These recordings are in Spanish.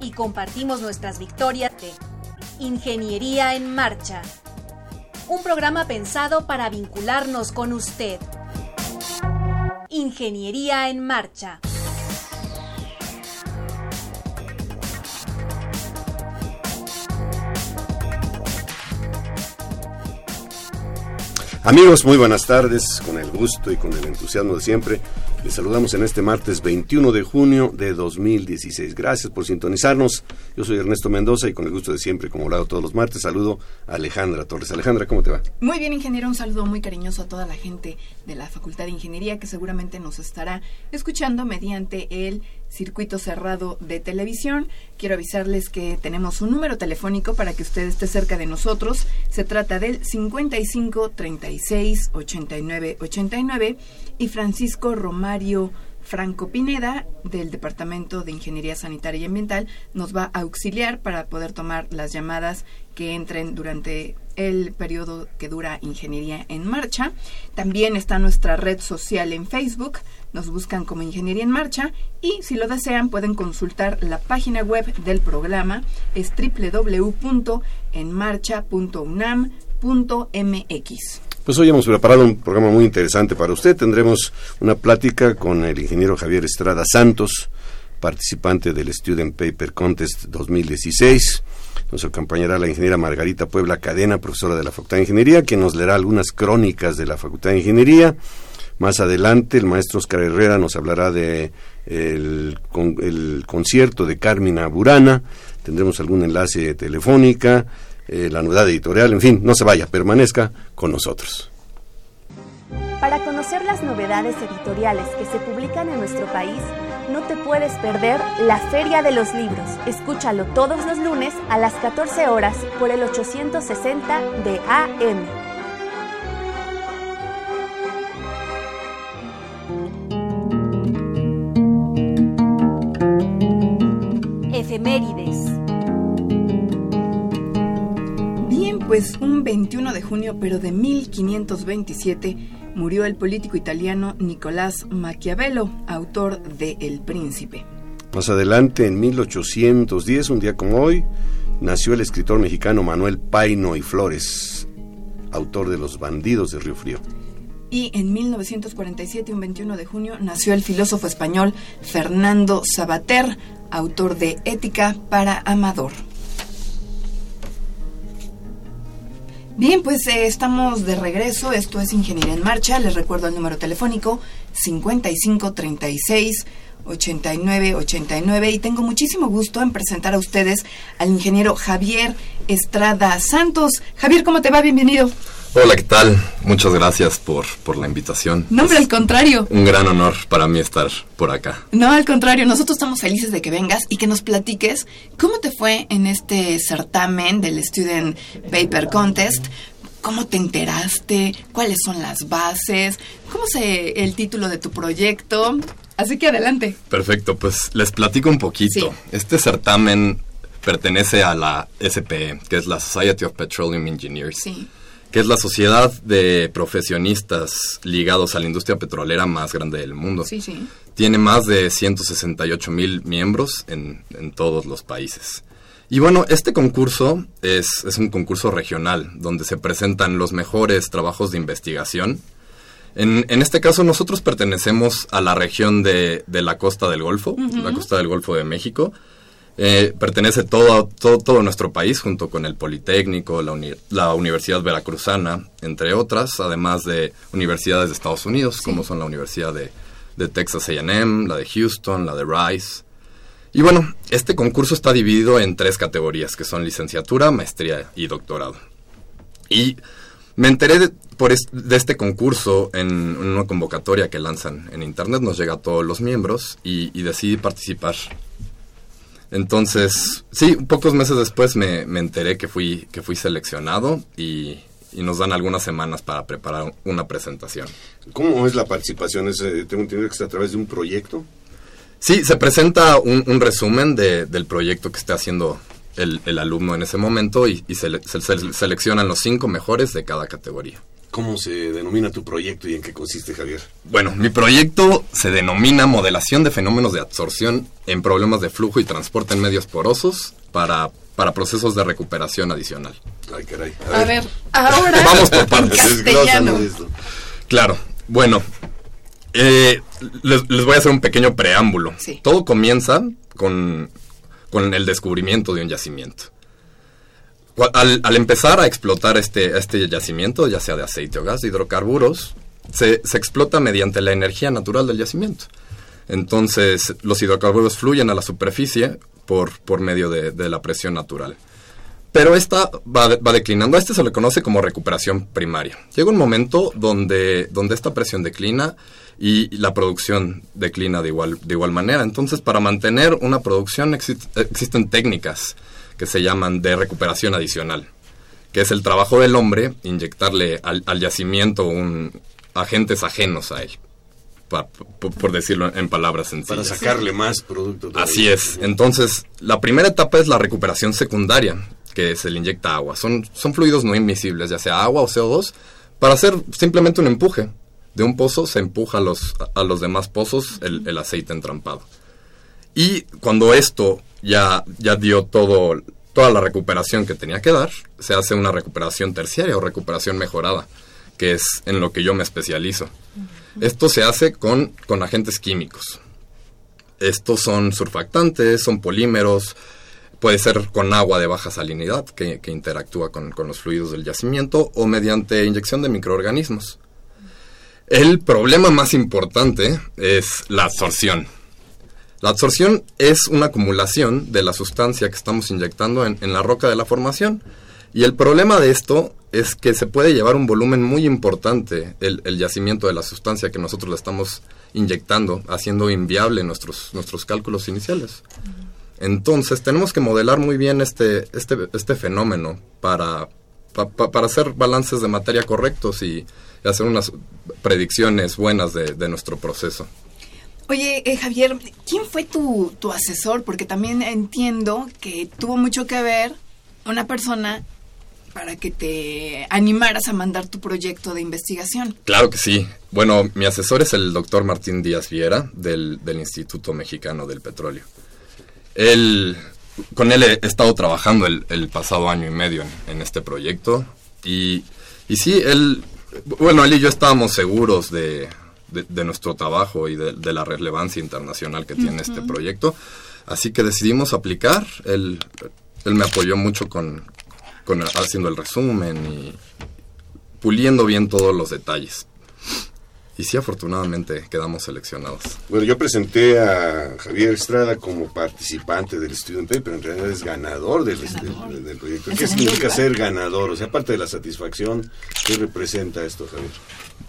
y compartimos nuestras victorias de Ingeniería en Marcha. Un programa pensado para vincularnos con usted. Ingeniería en Marcha. Amigos, muy buenas tardes, con el gusto y con el entusiasmo de siempre. Les saludamos en este martes 21 de junio de 2016. Gracias por sintonizarnos. Yo soy Ernesto Mendoza y con el gusto de siempre, como hago todos los martes, saludo a Alejandra Torres. Alejandra, ¿cómo te va? Muy bien, ingeniero. Un saludo muy cariñoso a toda la gente de la Facultad de Ingeniería que seguramente nos estará escuchando mediante el circuito cerrado de televisión. Quiero avisarles que tenemos un número telefónico para que usted esté cerca de nosotros. Se trata del 55 36 89 89 y Francisco Romario Franco Pineda, del Departamento de Ingeniería Sanitaria y Ambiental, nos va a auxiliar para poder tomar las llamadas que entren durante el periodo que dura Ingeniería en Marcha. También está nuestra red social en Facebook, nos buscan como Ingeniería en Marcha y si lo desean pueden consultar la página web del programa, es www.enmarcha.unam.mx. Pues hoy hemos preparado un programa muy interesante para usted. Tendremos una plática con el ingeniero Javier Estrada Santos, participante del Student Paper Contest 2016. Nos acompañará la ingeniera Margarita Puebla Cadena, profesora de la Facultad de Ingeniería, que nos leerá algunas crónicas de la Facultad de Ingeniería. Más adelante, el maestro Oscar Herrera nos hablará de el, el concierto de Carmina Burana. Tendremos algún enlace telefónica eh, la novedad editorial, en fin, no se vaya, permanezca con nosotros. Para conocer las novedades editoriales que se publican en nuestro país, no te puedes perder la Feria de los Libros. Escúchalo todos los lunes a las 14 horas por el 860 de AM. Efemérides. Pues un 21 de junio, pero de 1527, murió el político italiano Nicolás Maquiavelo, autor de El Príncipe. Más adelante, en 1810, un día como hoy, nació el escritor mexicano Manuel Paino y Flores, autor de Los bandidos de Río Frío. Y en 1947, un 21 de junio, nació el filósofo español Fernando Sabater, autor de Ética para Amador. Bien, pues eh, estamos de regreso. Esto es Ingeniería en Marcha. Les recuerdo el número telefónico 5536 8989 y tengo muchísimo gusto en presentar a ustedes al ingeniero Javier Estrada Santos. Javier, ¿cómo te va? Bienvenido. Hola, ¿qué tal? Muchas gracias por, por la invitación. No, hombre, al contrario. Un gran honor para mí estar por acá. No, al contrario, nosotros estamos felices de que vengas y que nos platiques cómo te fue en este certamen del Student Paper Contest. ¿Cómo te enteraste? ¿Cuáles son las bases? ¿Cómo se el título de tu proyecto? Así que adelante. Perfecto, pues les platico un poquito. Este certamen pertenece a la SPE, que es la Society of Petroleum Engineers. Sí que es la sociedad de profesionistas ligados a la industria petrolera más grande del mundo. Sí, sí. Tiene más de 168 mil miembros en, todos los países. Y bueno, este concurso es, es, un concurso regional donde se presentan los mejores trabajos de investigación. En, en este caso nosotros pertenecemos a la región de, de la costa del Golfo, la costa del Golfo de México, eh, pertenece todo, todo, todo, nuestro país, junto con el Politécnico, la, la, Universidad Veracruzana, entre otras, además de universidades de Estados Unidos, como son la Universidad de, de Texas AM, la de Houston, la de Rice. Y bueno, este concurso está dividido en tres categorías, que son licenciatura, maestría y doctorado. Y me enteré de, por de este concurso en, una convocatoria que lanzan en internet, nos llega a todos los miembros y, y decidí participar Entonces, sí, pocos meses después me, enteré que fui, que fui seleccionado y, nos dan algunas semanas para preparar una presentación. ¿Cómo es la participación? ¿Es, eh, tengo entendido que es a través de un proyecto. Sí, se presenta un, resumen del proyecto que esté haciendo el, alumno en ese momento y, se, seleccionan los cinco mejores de cada categoría. ¿Cómo se denomina tu proyecto y en qué consiste, Javier? Bueno, mi proyecto se denomina Modelación de fenómenos de absorción en problemas de flujo y transporte en medios porosos para, para procesos de recuperación adicional. Ay, caray. A, ver. ahora. Vamos por partes. Claro, bueno, eh, les, voy a hacer un pequeño preámbulo. Todo comienza con, con el descubrimiento de un yacimiento. Al, empezar a explotar este, este yacimiento, ya sea de aceite o gas, de hidrocarburos, se, explota mediante la energía natural del yacimiento. Entonces, los hidrocarburos fluyen a la superficie por, por medio de, la presión natural. Pero esta va, va, declinando. A este se le conoce como recuperación primaria. Llega un momento donde, donde esta presión declina y la producción declina de igual, de igual manera. Entonces, para mantener una producción existen técnicas que se llaman de recuperación adicional, que es el trabajo del hombre inyectarle al, yacimiento un, agentes ajenos a él. por, decirlo en palabras sencillas. Para sacarle más producto. Así es. Entonces, la primera etapa es la recuperación secundaria, que se le inyecta agua. Son, son fluidos no invisibles, ya sea agua o CO2, para hacer simplemente un empuje. De un pozo se empuja a los, a los demás pozos el, el aceite entrampado. Y cuando esto ya, ya dio todo, toda la recuperación que tenía que dar, se hace una recuperación terciaria o recuperación mejorada, que es en lo que yo me especializo. Esto se hace con, con agentes químicos. Estos son surfactantes, son polímeros, puede ser con agua de baja salinidad que, interactúa con, con, los fluidos del yacimiento o mediante inyección de microorganismos. El problema más importante es la absorción. La absorción es una acumulación de la sustancia que estamos inyectando en, la roca de la formación. Y el problema de esto es que se puede llevar un volumen muy importante el, yacimiento de la sustancia que nosotros le estamos inyectando, haciendo inviable nuestros, nuestros cálculos iniciales. Entonces tenemos que modelar muy bien este, este, este fenómeno para, para hacer balances de materia correctos y, hacer unas predicciones buenas de nuestro proceso. Oye, eh, Javier, ¿quién fue tu, tu asesor? Porque también entiendo que tuvo mucho que ver una persona para que te animaras a mandar tu proyecto de investigación. Claro que sí. Bueno, mi asesor es el doctor Martín Díaz Viera del, Instituto Mexicano del Petróleo. Él, con él he estado trabajando el, pasado año y medio en, este proyecto y, y sí, él, bueno, él y yo estábamos seguros de, de, nuestro trabajo y de, la relevancia internacional que tiene este proyecto. Así que decidimos aplicar. Él, él me apoyó mucho con, con haciendo el resumen y puliendo bien todos los detalles. Y sí, afortunadamente quedamos seleccionados. Bueno, yo presenté a Javier Estrada como participante del Student Paper, pero en realidad es ganador del, del, proyecto. ¿Qué significa ser ganador? O sea, aparte de la satisfacción, ¿qué representa esto, Javier?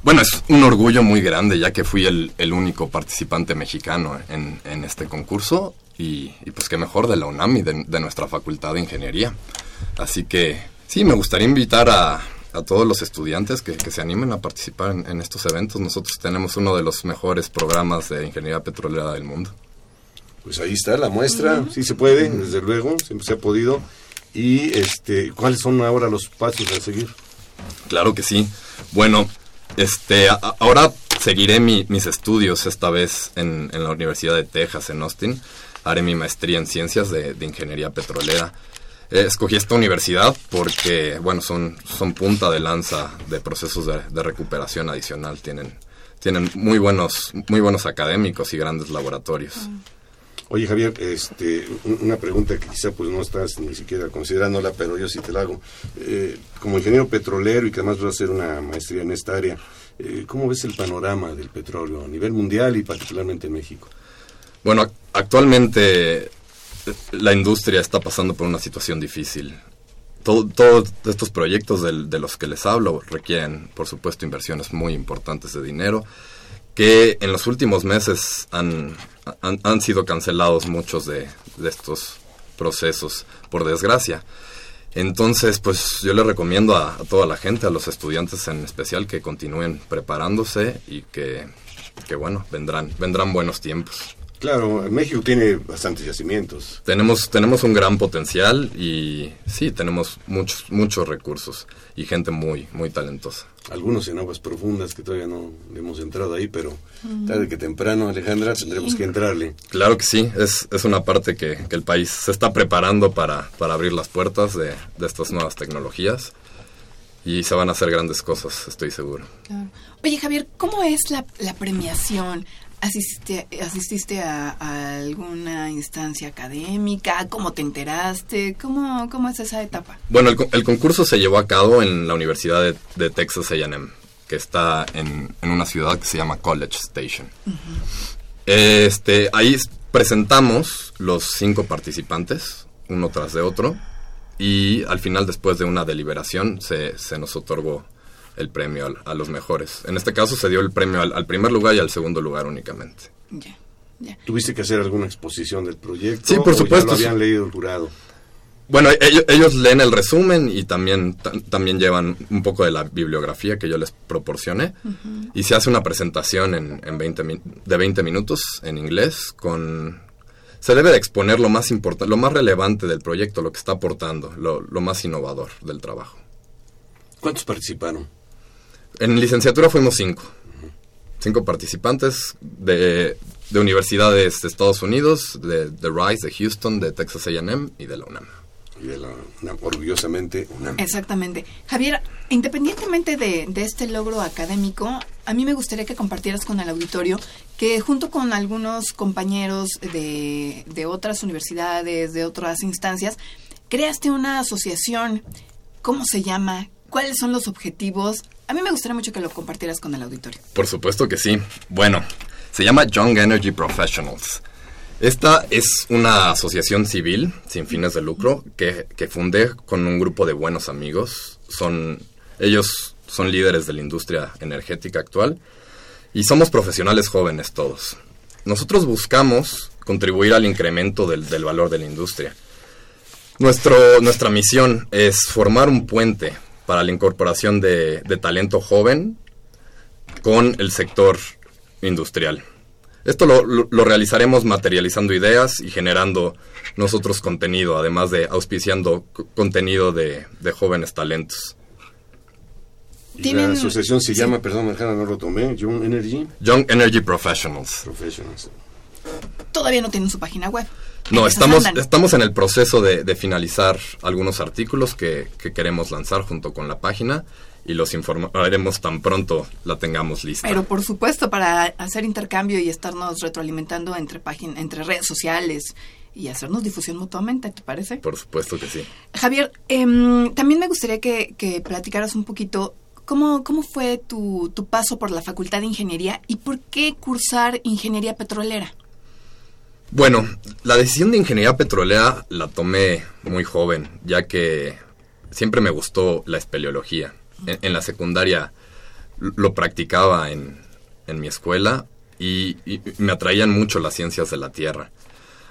Bueno, es un orgullo muy grande, ya que fui el, único participante mexicano en, este concurso. Y, pues qué mejor de la UNAM y de nuestra Facultad de Ingeniería. Así que sí, me gustaría invitar a, a todos los estudiantes que, se animen a participar en, estos eventos. Nosotros tenemos uno de los mejores programas de ingeniería petrolera del mundo. Pues ahí está la muestra, sí se puede, desde luego, siempre se ha podido. Y este, ¿cuáles son ahora los pasos a seguir? Claro que sí. Bueno, este, ahora seguiré mis estudios esta vez en, la Universidad de Texas en Austin. Haré mi maestría en ciencias de ingeniería petrolera. Eh, escogí esta universidad porque, bueno, son, son punta de lanza de procesos de, recuperación adicional. Tienen, tienen muy buenos, muy buenos académicos y grandes laboratorios. Oye Javier, este, una pregunta que quizá pues no estás ni siquiera considerándola, pero yo sí te la hago. Eh, como ingeniero petrolero y que además vas a hacer una maestría en esta área, eh, ¿cómo ves el panorama del petróleo a nivel mundial y particularmente en México? Bueno, actualmente la industria está pasando por una situación difícil. todos estos proyectos de los que les hablo requieren, por supuesto, inversiones muy importantes de dinero que en los últimos meses han, han, sido cancelados muchos de, estos procesos, por desgracia. Entonces, pues yo le recomiendo a, a, toda la gente, a los estudiantes en especial, que continúen preparándose y que, que bueno, vendrán, vendrán buenos tiempos. Claro, México tiene bastantes yacimientos. Tenemos, tenemos un gran potencial y sí, tenemos muchos, muchos recursos y gente muy, muy talentosa. Algunos en aguas profundas que todavía no hemos entrado ahí, pero tarde que temprano, Alejandra, tendremos que entrarle. Claro que sí, es, es una parte que, que, el país se está preparando para, para abrir las puertas de, de, estas nuevas tecnologías y se van a hacer grandes cosas, estoy seguro. Claro. Oye, Javier, ¿cómo es la, la premiación? ¿Asististe, asististe a, a, alguna instancia académica? ¿Cómo te enteraste? ¿Cómo, cómo es esa etapa? Bueno, el, el, concurso se llevó a cabo en la Universidad de, de Texas A&M, que está en, en, una ciudad que se llama College Station. Uh -huh. este, ahí presentamos los cinco participantes, uno tras de otro, y al final, después de una deliberación, se, se nos otorgó el premio a, a, los mejores. En este caso se dio el premio al, al primer lugar y al segundo lugar únicamente. Yeah, yeah. ¿Tuviste que hacer alguna exposición del proyecto? Sí, por supuesto. ¿O ya lo habían leído el jurado? Bueno, ellos, ellos leen el resumen y también, también llevan un poco de la bibliografía que yo les proporcioné. Uh -huh. Y se hace una presentación en, en 20 de 20 minutos en inglés con... Se debe de exponer lo más importante, lo más relevante del proyecto, lo que está aportando, lo, lo más innovador del trabajo. ¿Cuántos participaron? En licenciatura fuimos cinco. Cinco participantes de, de universidades de Estados Unidos, de, de, Rice, de Houston, de Texas AM y de la UNAM. Y de la UNAM, orgullosamente UNAM. Exactamente. Javier, independientemente de, de, este logro académico, a mí me gustaría que compartieras con el auditorio que junto con algunos compañeros de, de otras universidades, de otras instancias, creaste una asociación. ¿Cómo se llama? ¿Cuáles son los objetivos? A mí me gustaría mucho que lo compartieras con el auditorio. Por supuesto que sí. Bueno, se llama Young Energy Professionals. Esta es una asociación civil sin fines de lucro que, fundé con un grupo de buenos amigos. Son, ellos son líderes de la industria energética actual y somos profesionales jóvenes todos. Nosotros buscamos contribuir al incremento del, valor de la industria. Nuestra misión es formar un puente para la incorporación de, de talento joven con el sector industrial. Esto lo, lo, lo, realizaremos materializando ideas y generando nosotros contenido, además de auspiciando contenido de, de jóvenes talentos. Y la asociación se sí. llama, perdón, no lo tomé, Young Energy. Young Energy Professionals. Professionals. Todavía no tienen su página web. No, estamos, estamos en el proceso de, de finalizar algunos artículos que, que, queremos lanzar junto con la página y los informaremos tan pronto la tengamos lista. Pero por supuesto, para hacer intercambio y estarnos retroalimentando entre, págin entre redes sociales y hacernos difusión mutuamente, ¿te parece? Por supuesto que sí. Javier, eh, también me gustaría que, que platicaras un poquito ¿Cómo, ¿Cómo, fue tu, tu, paso por la Facultad de Ingeniería y por qué cursar Ingeniería Petrolera? Bueno, la decisión de Ingeniería Petrolera la tomé muy joven, ya que siempre me gustó la espeleología. En, la secundaria lo practicaba en, en mi escuela y, y, me atraían mucho las ciencias de la Tierra.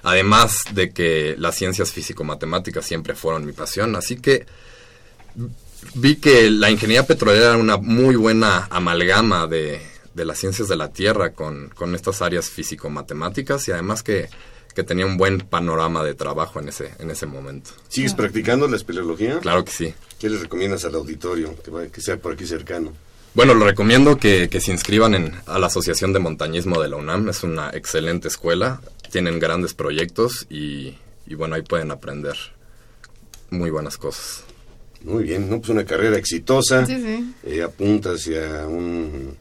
Además de que las ciencias físico-matemáticas siempre fueron mi pasión, así que vi que la ingeniería petrolera era una muy buena amalgama de, de las ciencias de la Tierra con, con estas áreas físico-matemáticas y además que, que, tenía un buen panorama de trabajo en ese, en ese momento. ¿Sigues practicando la espeleología? Claro que sí. ¿Qué les recomiendas al auditorio que, vaya, que sea por aquí cercano? Bueno, lo recomiendo que, que se inscriban en, a la Asociación de Montañismo de la UNAM. Es una excelente escuela, tienen grandes proyectos y, y bueno, ahí pueden aprender muy buenas cosas. Muy bien, ¿no? Pues una carrera exitosa. Sí, sí. Eh, apunta hacia un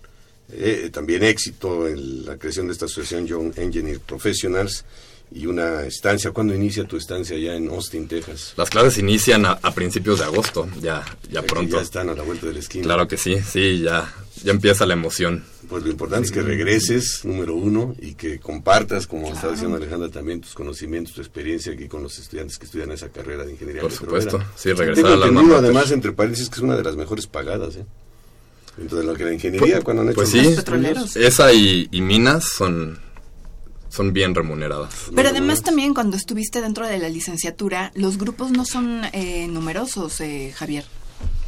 eh, también éxito en la creación de esta asociación Young Engineer Professionals y una estancia. ¿Cuándo inicia tu estancia ya en Austin, Texas? Las clases inician a, a principios de agosto, ya, ya Aquí pronto. Ya están a la vuelta de la esquina. Claro que sí, sí, ya, ya empieza la emoción. Pues lo importante es que regreses, número uno, y que compartas, como claro. estaba diciendo Alejandra, también tus conocimientos, tu experiencia aquí con los estudiantes que estudian esa carrera de ingeniería. Por supuesto, sí, regresar Tengo a la entendido, además, entre paréntesis, que es una de las mejores pagadas, ¿eh? Dentro de lo que la ingeniería, cuando han hecho Pues sí, petroleros. esa y, y minas son, son bien remuneradas. Pero además también cuando estuviste dentro de la licenciatura, los grupos no son eh, numerosos, eh, Javier.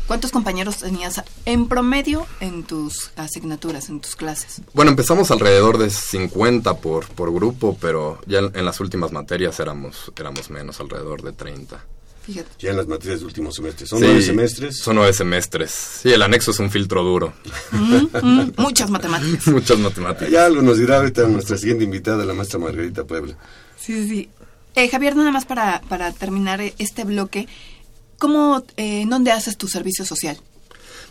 ¿Cuántos compañeros tenías en promedio en tus asignaturas, en tus clases? Bueno, empezamos alrededor de 50 por, por grupo, pero ya en, en las últimas materias éramos, éramos menos, alrededor de 30. Fíjate. Ya en las materias de último semestre. Son Sí, nueve semestres. Son nueve semestres. Sí, el anexo es un filtro duro. Mm, mm, muchas matemáticas. Muchas matemáticas. Ya algo nos dirá ahorita nuestra siguiente invitada, la maestra Margarita Puebla. Sí, sí, sí. Eh, Javier, nada más para, para terminar este bloque, ¿cómo, eh, dónde haces tu servicio social?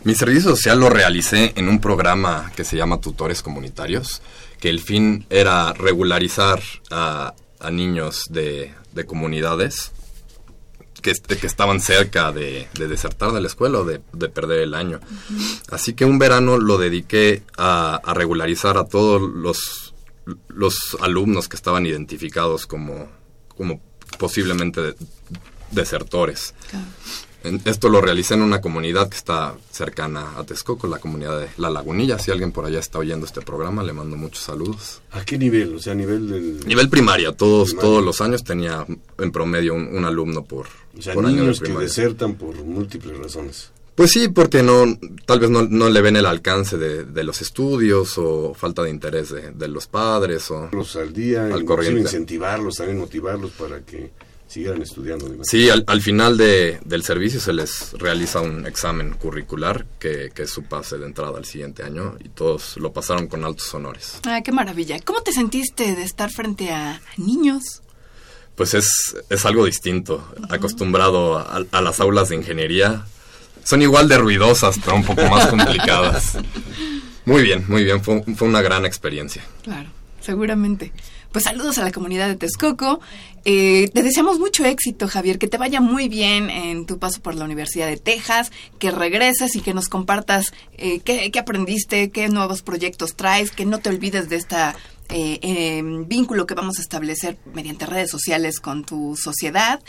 Mi servicio social lo realicé en un programa que se llama Tutores Comunitarios, que el fin era regularizar a, a niños de, de comunidades que, que estaban cerca de, de desertar de la escuela o de, de perder el año. Así que un verano lo dediqué a, a regularizar a todos los, los alumnos que estaban identificados como, como posiblemente de- desertores. En- Esto lo realicé en una comunidad que está cercana a Texcoco, la comunidad de La Lagunilla. Si alguien por allá está oyendo este programa, le mando muchos saludos. ¿A qué nivel? O sea, a nivel del... Nivel primaria, todos, Primaria. todos los años tenía en promedio un, un alumno por, O sea, por de niños que desertan por múltiples razones. Pues sí, porque no, tal vez no, no le ven el alcance de, de los estudios o falta de interés de, de los padres o... Los al día, Al corriente. incentivarlos, también motivarlos para que siguieran estudiando. Sí, al, al final de- del servicio se les realiza un examen curricular que, que es su pase de entrada al siguiente año y todos lo pasaron con altos honores. Ah, qué maravilla. ¿Cómo te sentiste de estar frente a niños? Pues es, es algo distinto, acostumbrado a, a las aulas de ingeniería. Son igual de ruidosas, pero un poco más complicadas. Muy bien, muy bien, fue, fue una gran experiencia. Claro, seguramente. Pues saludos a la comunidad de Texcoco. Eh, te deseamos mucho éxito, Javier, que te vaya muy bien en tu paso por la Universidad de Texas, que regreses y que nos compartas eh, qué, qué aprendiste, qué nuevos proyectos traes, que no te olvides de esta eh, eh, vínculo que vamos a establecer mediante redes sociales con tu sociedad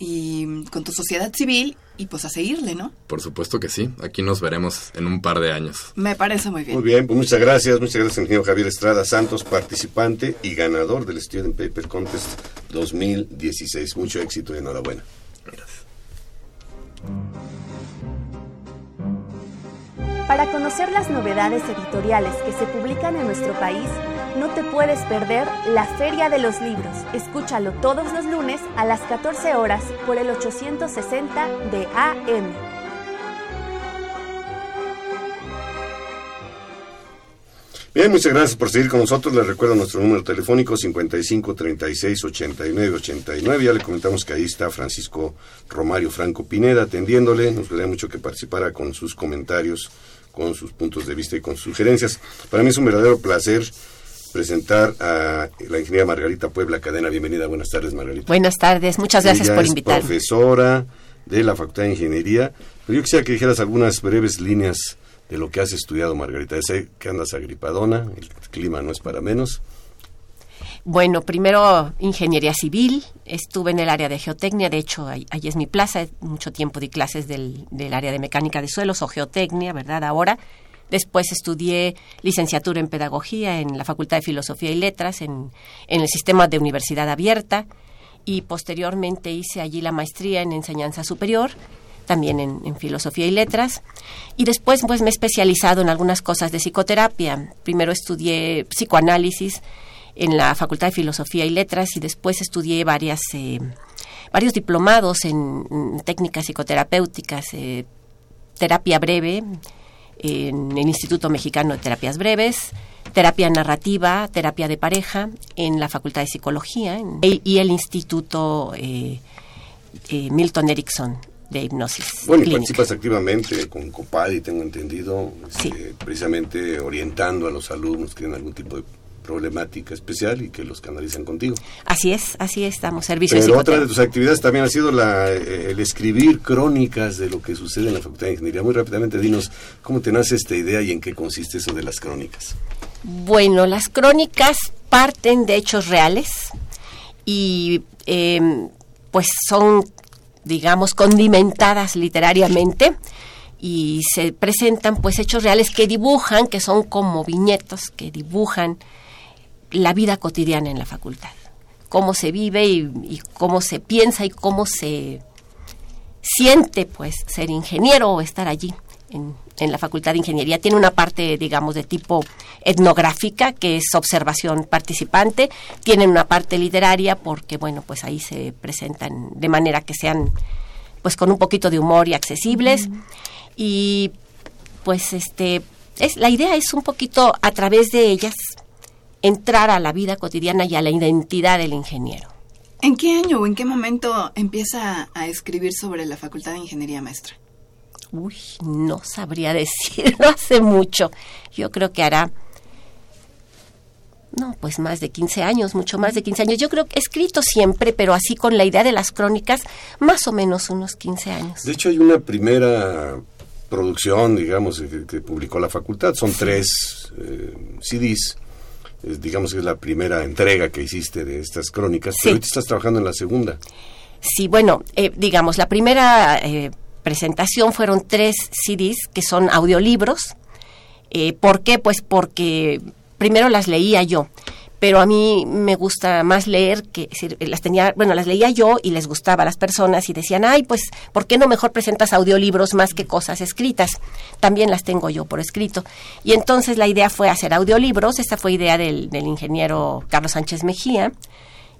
y con tu sociedad civil y pues a seguirle, ¿no? Por supuesto que sí, aquí nos veremos en un par de años. Me parece muy bien. Muy bien, pues muchas gracias, muchas gracias, ingeniero Javier Estrada Santos, participante y ganador del Student Paper Contest 2016. Mucho éxito y enhorabuena. Para conocer las novedades editoriales que se publican en nuestro país, no te puedes perder la Feria de los Libros. Escúchalo todos los lunes a las 14 horas por el 860 de AM. Bien, muchas gracias por seguir con nosotros. Les recuerdo nuestro número telefónico 55 36 89 89. Ya le comentamos que ahí está Francisco Romario Franco Pineda atendiéndole. Nos gustaría mucho que participara con sus comentarios, con sus puntos de vista y con sus sugerencias. Para mí es un verdadero placer presentar a la ingeniera Margarita Puebla Cadena. Bienvenida, buenas tardes, Margarita. Buenas tardes, muchas gracias Ella por es invitarme. profesora de la Facultad de Ingeniería. Pero yo quisiera que dijeras algunas breves líneas de lo que has estudiado, Margarita. Sé que andas agripadona, el clima no es para menos. Bueno, primero ingeniería civil, estuve en el área de geotecnia, de hecho ahí, ahí es mi plaza, mucho tiempo di clases del, del área de mecánica de suelos o geotecnia, ¿verdad? Ahora. Después estudié licenciatura en pedagogía en la Facultad de Filosofía y Letras, en, en el sistema de universidad abierta, y posteriormente hice allí la maestría en enseñanza superior, también en, en filosofía y letras, y después pues me he especializado en algunas cosas de psicoterapia. Primero estudié psicoanálisis en la Facultad de Filosofía y Letras y después estudié varias, eh, varios diplomados en, técnicas psicoterapéuticas, eh, terapia breve en el Instituto Mexicano de Terapias Breves, terapia narrativa, terapia de pareja en la Facultad de Psicología en- y el Instituto eh, eh, Milton Erickson de hipnosis. Bueno, y clínica. participas activamente con COPADI, tengo entendido, Sí. este, precisamente orientando a los alumnos que tienen algún tipo de problemática especial y que los canalizan contigo. Así es, así es, damos servicio de Pero otra de tus actividades también ha sido la, eh, el escribir crónicas de lo que sucede en la Facultad de Ingeniería. Muy rápidamente, dinos cómo te nace esta idea y en qué consiste eso de las crónicas. Bueno, las crónicas parten de hechos reales y eh, pues son, digamos, condimentadas literariamente y se presentan pues hechos reales que dibujan, que son como viñetas, que dibujan la vida cotidiana en la facultad, cómo se vive y, cómo se piensa y cómo se siente pues ser ingeniero o estar allí en, en, la Facultad de Ingeniería. Tiene una parte, digamos, de tipo etnográfica, que es observación participante. Tienen una parte literaria, porque, bueno, pues ahí se presentan de manera que sean, pues con un poquito de humor y accesibles. Y, pues, este, es, la idea es un poquito, a través de ellas, entrar a la vida cotidiana y a la identidad del ingeniero. ¿En qué año o en qué momento empieza a escribir sobre la Facultad de Ingeniería Maestra? Uy, no sabría decirlo hace mucho. Yo creo que hará, no, pues más de 15 años, mucho más de 15 años. Yo creo que he escrito siempre, pero así con la idea de las crónicas, más o menos unos 15 años. De hecho, hay una primera producción, digamos, que, publicó la facultad. Son tres eh, CDs digamos que es la primera entrega que hiciste de estas crónicas, pero ahorita estás trabajando en la segunda. Sí, bueno, eh, digamos, la primera eh, presentación fueron tres CDs que son audiolibros. Eh, ¿Por qué? Pues porque primero las leía yo pero a mí me gusta más leer que las tenía, bueno, las leía yo y les gustaba a las personas y decían, ay, pues, ¿por qué no mejor presentas audiolibros más que cosas escritas? También las tengo yo por escrito. Y entonces la idea fue hacer audiolibros, esta fue idea del, ingeniero Carlos Sánchez Mejía,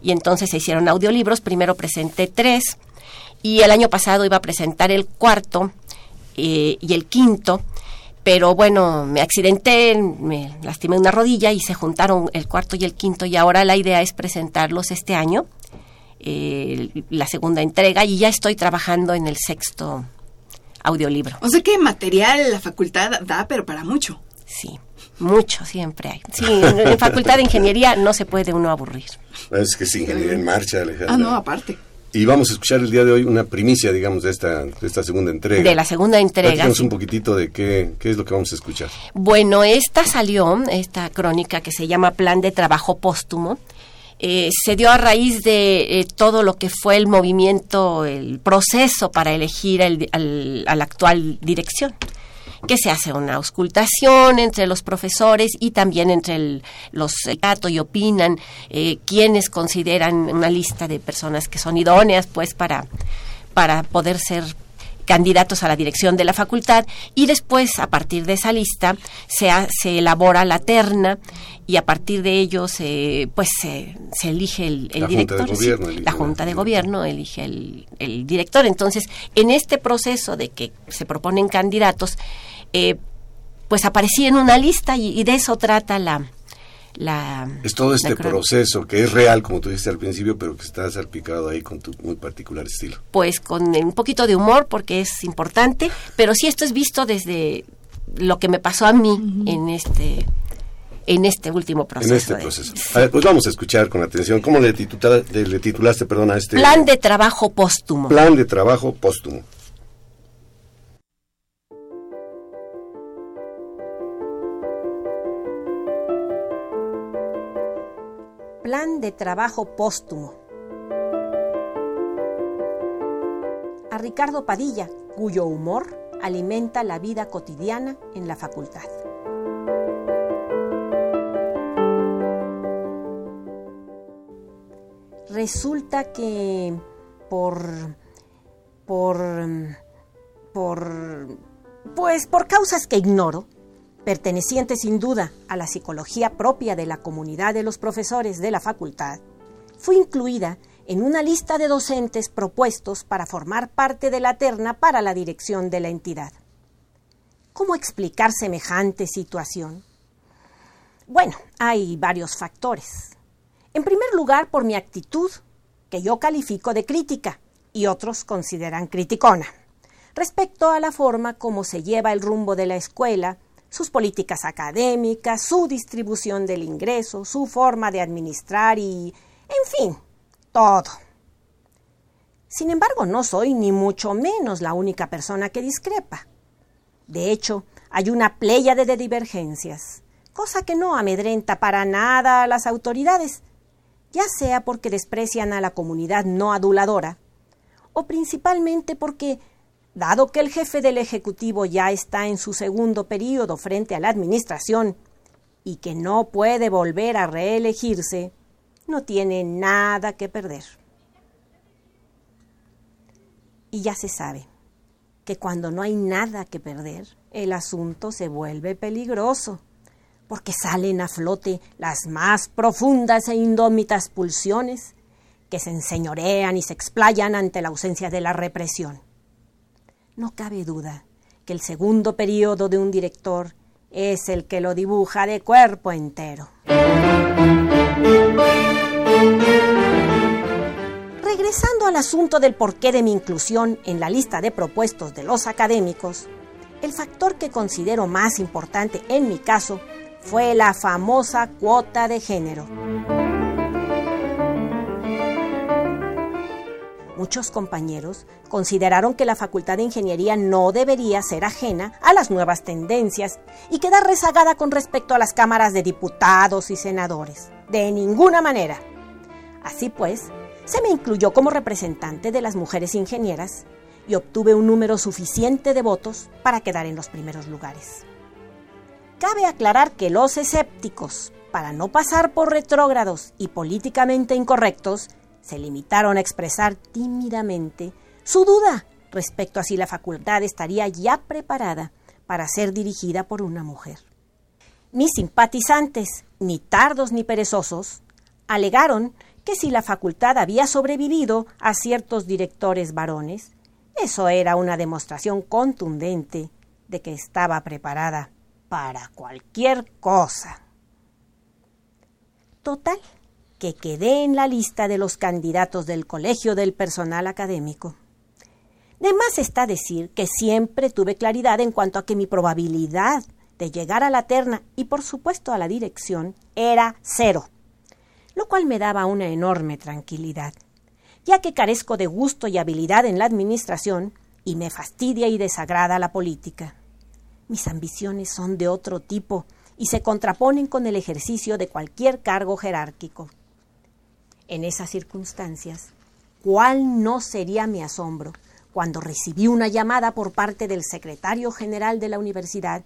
y entonces se hicieron audiolibros, primero presenté tres, y el año pasado iba a presentar el cuarto eh, y el quinto, pero bueno, me accidenté, me lastimé una rodilla y se juntaron el cuarto y el quinto y ahora la idea es presentarlos este año, eh, la segunda entrega y ya estoy trabajando en el sexto audiolibro. O sea que material la facultad da, pero para mucho. Sí, mucho siempre hay. Sí, en, facultad de ingeniería no se puede uno aburrir. Es que es ingeniería en marcha, Alejandro. Ah, no, aparte. Y vamos a escuchar el día de hoy una primicia, digamos, de esta, de esta segunda entrega. De la segunda entrega. un poquitito de qué, qué es lo que vamos a escuchar. Bueno, esta salió, esta crónica que se llama Plan de Trabajo Póstumo, eh, se dio a raíz de eh, todo lo que fue el movimiento, el proceso para elegir el, al, a la actual dirección que se hace una auscultación entre los profesores y también entre los datos y opinan eh, quienes consideran una lista de personas que son idóneas pues para, para poder ser candidatos a la dirección de la facultad. Y después a partir de esa lista se, se elabora la terna y a partir de ello se pues se, elige el, director la junta de gobierno elige el, el director. Entonces en este proceso de que se proponen candidatos eh, pues aparecía en una lista y, de eso trata la, la, es todo este proceso que es real, como tú dijiste al principio, pero que está salpicado ahí con tu muy particular estilo. Pues con un poquito de humor, porque es importante, pero sí esto es visto desde lo que me pasó a mí en este en este último proceso. En este proceso. A ver, pues vamos a escuchar con atención. ¿Cómo le, le titulaste, perdón, a este? Plan de trabajo póstumo. Plan de trabajo póstumo. Plan de Trabajo Póstumo. A Ricardo Padilla, cuyo humor alimenta la vida cotidiana en la facultad. Resulta que por por por pues por causas que ignoro, perteneciente sin duda a la psicología propia de la comunidad de los profesores de la facultad, fue incluida en una lista de docentes propuestos para formar parte de la terna para la dirección de la entidad. ¿Cómo explicar semejante situación? Bueno, hay varios factores. En primer lugar, por mi actitud, que yo califico de crítica y otros consideran criticona, respecto a la forma como se lleva el rumbo de la escuela sus políticas académicas, su distribución del ingreso, su forma de administrar y, en fin, todo. Sin embargo, no soy ni mucho menos la única persona que discrepa. De hecho, hay una pléyade de divergencias, cosa que no amedrenta para nada a las autoridades, ya sea porque desprecian a la comunidad no aduladora, o principalmente porque dado que el jefe del Ejecutivo ya está en su segundo periodo frente a la Administración y que no puede volver a reelegirse, no tiene nada que perder. Y ya se sabe que cuando no hay nada que perder, el asunto se vuelve peligroso, porque salen a flote las más profundas e indómitas pulsiones que se enseñorean y se explayan ante la ausencia de la represión. No cabe duda que el segundo periodo de un director es el que lo dibuja de cuerpo entero. Regresando al asunto del porqué de mi inclusión en la lista de propuestos de los académicos, el factor que considero más importante en mi caso fue la famosa cuota de género. Muchos compañeros consideraron que la Facultad de Ingeniería no debería ser ajena a las nuevas tendencias y quedar rezagada con respecto a las cámaras de diputados y senadores. De ninguna manera. Así pues, se me incluyó como representante de las mujeres ingenieras y obtuve un número suficiente de votos para quedar en los primeros lugares. Cabe aclarar que los escépticos, para no pasar por retrógrados y políticamente incorrectos, se limitaron a expresar tímidamente su duda respecto a si la facultad estaría ya preparada para ser dirigida por una mujer. Mis simpatizantes, ni tardos ni perezosos, alegaron que si la facultad había sobrevivido a ciertos directores varones, eso era una demostración contundente de que estaba preparada para cualquier cosa. Total, que quedé en la lista de los candidatos del Colegio del Personal Académico. De más está decir que siempre tuve claridad en cuanto a que mi probabilidad de llegar a la terna y por supuesto a la dirección era cero, lo cual me daba una enorme tranquilidad, ya que carezco de gusto y habilidad en la administración y me fastidia y desagrada la política. Mis ambiciones son de otro tipo y se contraponen con el ejercicio de cualquier cargo jerárquico. En esas circunstancias, ¿cuál no sería mi asombro cuando recibí una llamada por parte del secretario general de la universidad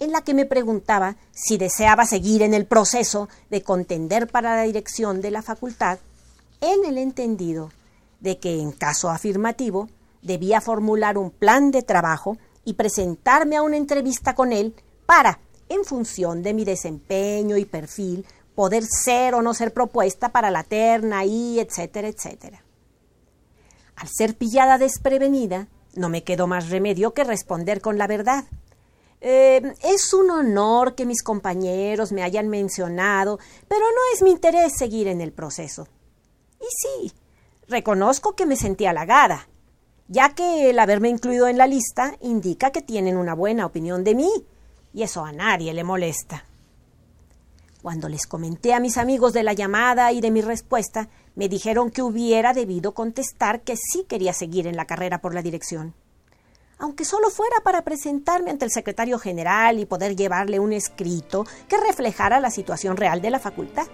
en la que me preguntaba si deseaba seguir en el proceso de contender para la dirección de la facultad, en el entendido de que, en caso afirmativo, debía formular un plan de trabajo y presentarme a una entrevista con él para, en función de mi desempeño y perfil, poder ser o no ser propuesta para la terna y etcétera, etcétera. Al ser pillada desprevenida, no me quedó más remedio que responder con la verdad. Eh, es un honor que mis compañeros me hayan mencionado, pero no es mi interés seguir en el proceso. Y sí, reconozco que me sentí halagada, ya que el haberme incluido en la lista indica que tienen una buena opinión de mí, y eso a nadie le molesta. Cuando les comenté a mis amigos de la llamada y de mi respuesta, me dijeron que hubiera debido contestar que sí quería seguir en la carrera por la dirección. Aunque solo fuera para presentarme ante el secretario general y poder llevarle un escrito que reflejara la situación real de la facultad.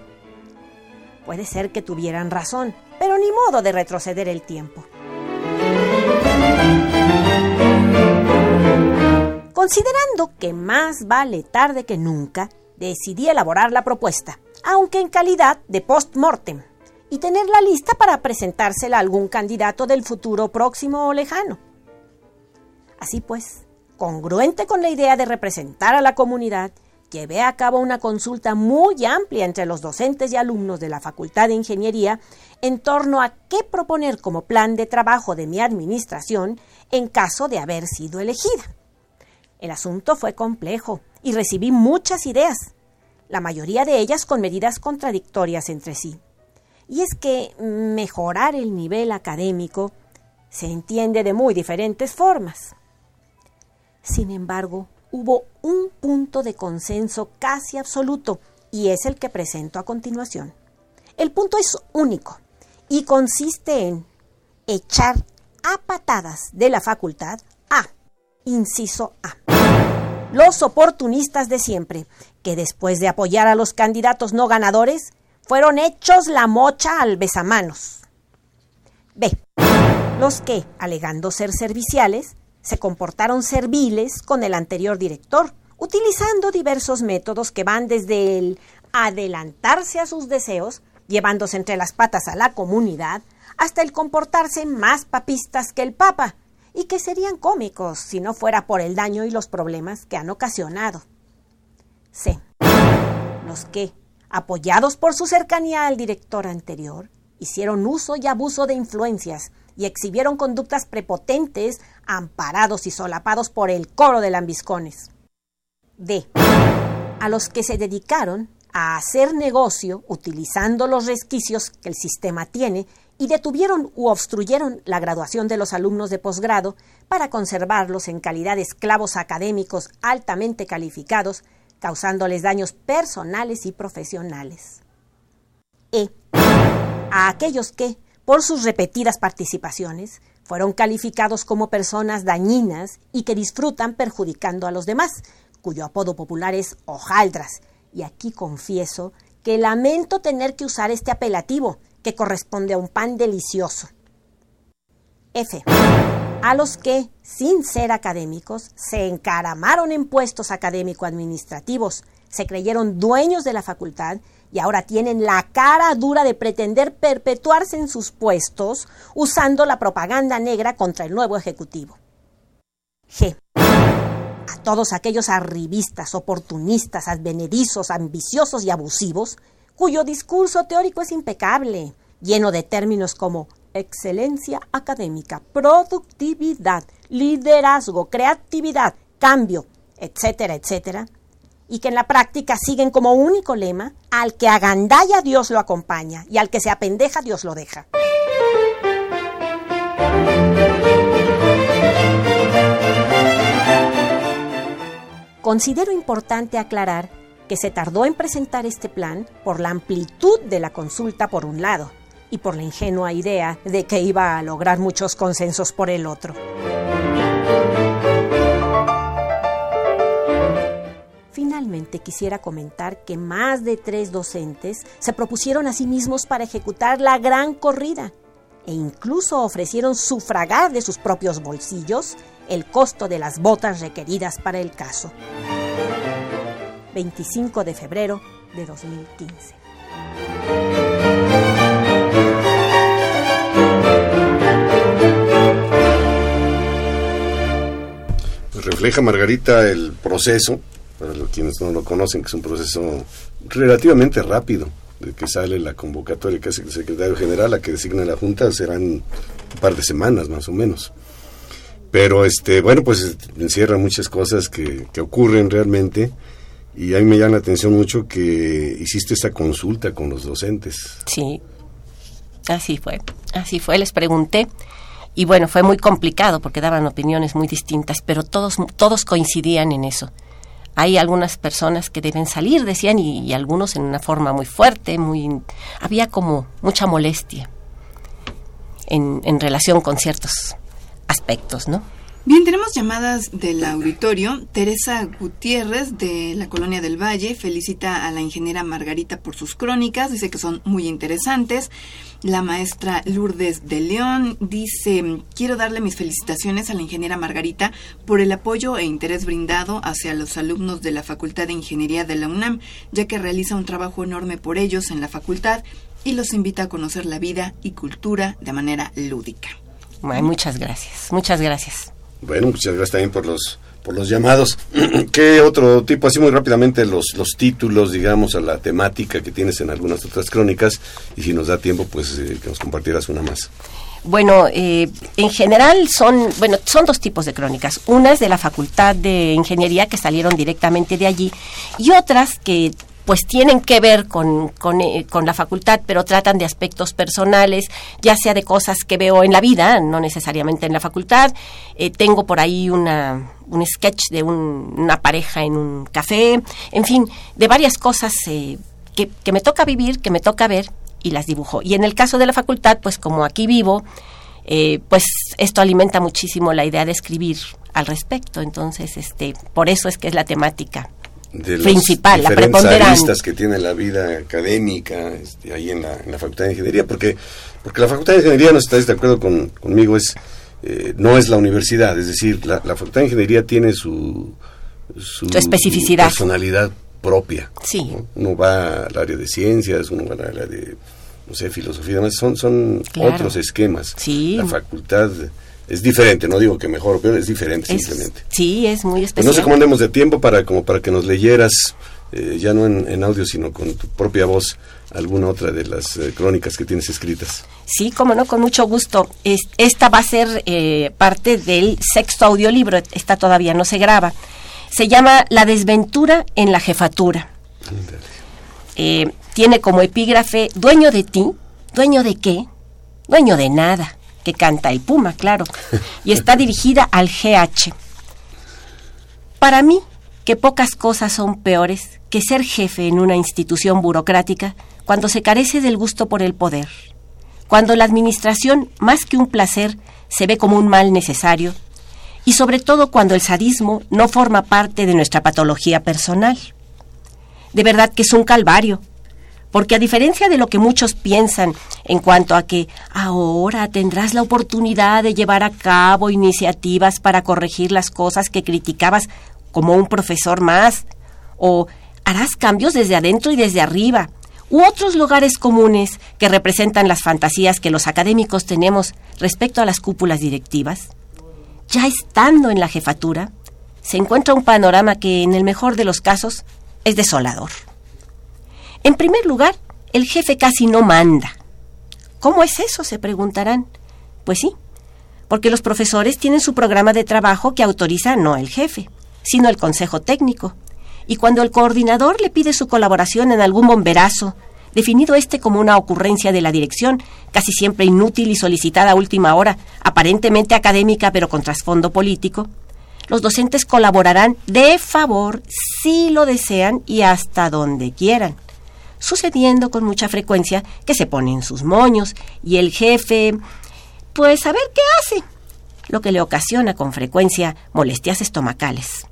Puede ser que tuvieran razón, pero ni modo de retroceder el tiempo. Considerando que más vale tarde que nunca, decidí elaborar la propuesta, aunque en calidad de post-mortem, y tenerla lista para presentársela a algún candidato del futuro próximo o lejano. Así pues, congruente con la idea de representar a la comunidad, llevé a cabo una consulta muy amplia entre los docentes y alumnos de la Facultad de Ingeniería en torno a qué proponer como plan de trabajo de mi administración en caso de haber sido elegida. El asunto fue complejo y recibí muchas ideas, la mayoría de ellas con medidas contradictorias entre sí. Y es que mejorar el nivel académico se entiende de muy diferentes formas. Sin embargo, hubo un punto de consenso casi absoluto y es el que presento a continuación. El punto es único y consiste en echar a patadas de la facultad inciso A los oportunistas de siempre, que después de apoyar a los candidatos no ganadores, fueron hechos la mocha al besamanos. B. Los que, alegando ser serviciales, se comportaron serviles con el anterior director, utilizando diversos métodos que van desde el adelantarse a sus deseos, llevándose entre las patas a la comunidad, hasta el comportarse más papistas que el Papa, y que serían cómicos si no fuera por el daño y los problemas que han ocasionado. C. Los que, apoyados por su cercanía al director anterior, hicieron uso y abuso de influencias y exhibieron conductas prepotentes, amparados y solapados por el coro de lambiscones. D. A los que se dedicaron a hacer negocio utilizando los resquicios que el sistema tiene y detuvieron u obstruyeron la graduación de los alumnos de posgrado para conservarlos en calidad de esclavos académicos altamente calificados, causándoles daños personales y profesionales. E. A aquellos que, por sus repetidas participaciones, fueron calificados como personas dañinas y que disfrutan perjudicando a los demás, cuyo apodo popular es hojaldras. Y aquí confieso que lamento tener que usar este apelativo, que corresponde a un pan delicioso. F. A los que, sin ser académicos, se encaramaron en puestos académico-administrativos, se creyeron dueños de la facultad y ahora tienen la cara dura de pretender perpetuarse en sus puestos usando la propaganda negra contra el nuevo Ejecutivo. G. A todos aquellos arribistas, oportunistas, advenedizos, ambiciosos y abusivos, cuyo discurso teórico es impecable, lleno de términos como excelencia académica, productividad, liderazgo, creatividad, cambio, etcétera, etcétera, y que en la práctica siguen como único lema, al que agandalla Dios lo acompaña y al que se apendeja Dios lo deja. Considero importante aclarar que se tardó en presentar este plan por la amplitud de la consulta por un lado y por la ingenua idea de que iba a lograr muchos consensos por el otro. Finalmente quisiera comentar que más de tres docentes se propusieron a sí mismos para ejecutar la gran corrida e incluso ofrecieron sufragar de sus propios bolsillos el costo de las botas requeridas para el caso. 25 de febrero de 2015. Pues refleja Margarita el proceso para los quienes no lo conocen, que es un proceso relativamente rápido, de que sale la convocatoria que hace el secretario general, a que designa la Junta, serán un par de semanas más o menos. Pero, este bueno, pues encierra muchas cosas que, que ocurren realmente y a mí me llama la atención mucho que hiciste esa consulta con los docentes. Sí, así fue, así fue, les pregunté y bueno, fue muy complicado porque daban opiniones muy distintas, pero todos, todos coincidían en eso hay algunas personas que deben salir, decían, y, algunos en una forma muy fuerte, muy había como mucha molestia en, en relación con ciertos aspectos, ¿no? Bien, tenemos llamadas del auditorio. Teresa Gutiérrez de la Colonia del Valle felicita a la ingeniera Margarita por sus crónicas, dice que son muy interesantes. La maestra Lourdes de León dice, quiero darle mis felicitaciones a la ingeniera Margarita por el apoyo e interés brindado hacia los alumnos de la Facultad de Ingeniería de la UNAM, ya que realiza un trabajo enorme por ellos en la facultad y los invita a conocer la vida y cultura de manera lúdica. muchas gracias, muchas gracias. Bueno, muchas gracias también por los por los llamados. ¿Qué otro tipo, así muy rápidamente, los, los títulos, digamos, a la temática que tienes en algunas otras crónicas? Y si nos da tiempo, pues eh, que nos compartieras una más. Bueno, eh, en general son, bueno, son dos tipos de crónicas. Unas de la Facultad de Ingeniería que salieron directamente de allí y otras que pues tienen que ver con, eh, con, la facultad, pero tratan de aspectos personales, ya sea de cosas que veo en la vida, no necesariamente en la facultad. Eh, tengo por ahí una, un sketch de una pareja en un café, en fin, de varias cosas eh, que, que me toca vivir, que me toca ver y las dibujo. Y en el caso de la facultad, pues como aquí vivo, pues esto alimenta muchísimo la idea de escribir al respecto. Entonces, este, por eso es que es la temática de principal, las diferentes que tiene la vida académica este, ahí en la, Facultad de Ingeniería, porque porque la Facultad de Ingeniería, no estáis de acuerdo con, conmigo, es eh, no es la universidad, es decir, la, Facultad de Ingeniería tiene su, su, especificidad. personalidad propia. Sí. ¿no? va al área de ciencias, uno va al área de, no sé, filosofía, son, son otros esquemas. Sí. La facultad es diferente, no digo que mejor o peor, es diferente simplemente. Sí, es muy especial. Pues no sé cómo andemos de tiempo para, como para que nos leyeras, eh, ya no en, audio, sino con tu propia voz, alguna otra de las eh, crónicas que tienes escritas. Sí, como no, con mucho gusto. esta va a ser eh, parte del sexto audiolibro, esta todavía no se graba. Se llama La desventura en la jefatura. tiene como epígrafe, dueño de ti, dueño de qué, dueño de nada que canta el Puma, claro, y está dirigida al GH. Para mí, que pocas cosas son peores que ser jefe en una institución burocrática cuando se carece del gusto por el poder, cuando la administración, más que un placer, se ve como un mal necesario, y sobre todo cuando el sadismo no forma parte de nuestra patología personal. De verdad que es un calvario, porque a diferencia de lo que muchos piensan en cuanto a que ahora tendrás la oportunidad de llevar a cabo iniciativas para corregir las cosas que criticabas como un profesor más, o harás cambios desde adentro y desde arriba, u otros lugares comunes que representan las fantasías que los académicos tenemos respecto a las cúpulas directivas, ya estando en la jefatura, se encuentra un panorama que, en el mejor de los casos, es desolador. En primer lugar, el jefe casi no manda. ¿Cómo es eso? se preguntarán. Pues sí, porque los profesores tienen su programa de trabajo que autoriza no el jefe, sino el consejo técnico. Y cuando el coordinador le pide su colaboración en algún bomberazo, definido este como una ocurrencia de la dirección, casi siempre inútil y solicitada a última hora, aparentemente académica pero con trasfondo político, los docentes colaborarán de favor si lo desean y hasta donde quieran sucediendo con mucha frecuencia que se ponen sus moños y el jefe, pues a ver qué hace, lo que le ocasiona con frecuencia molestias estomacales.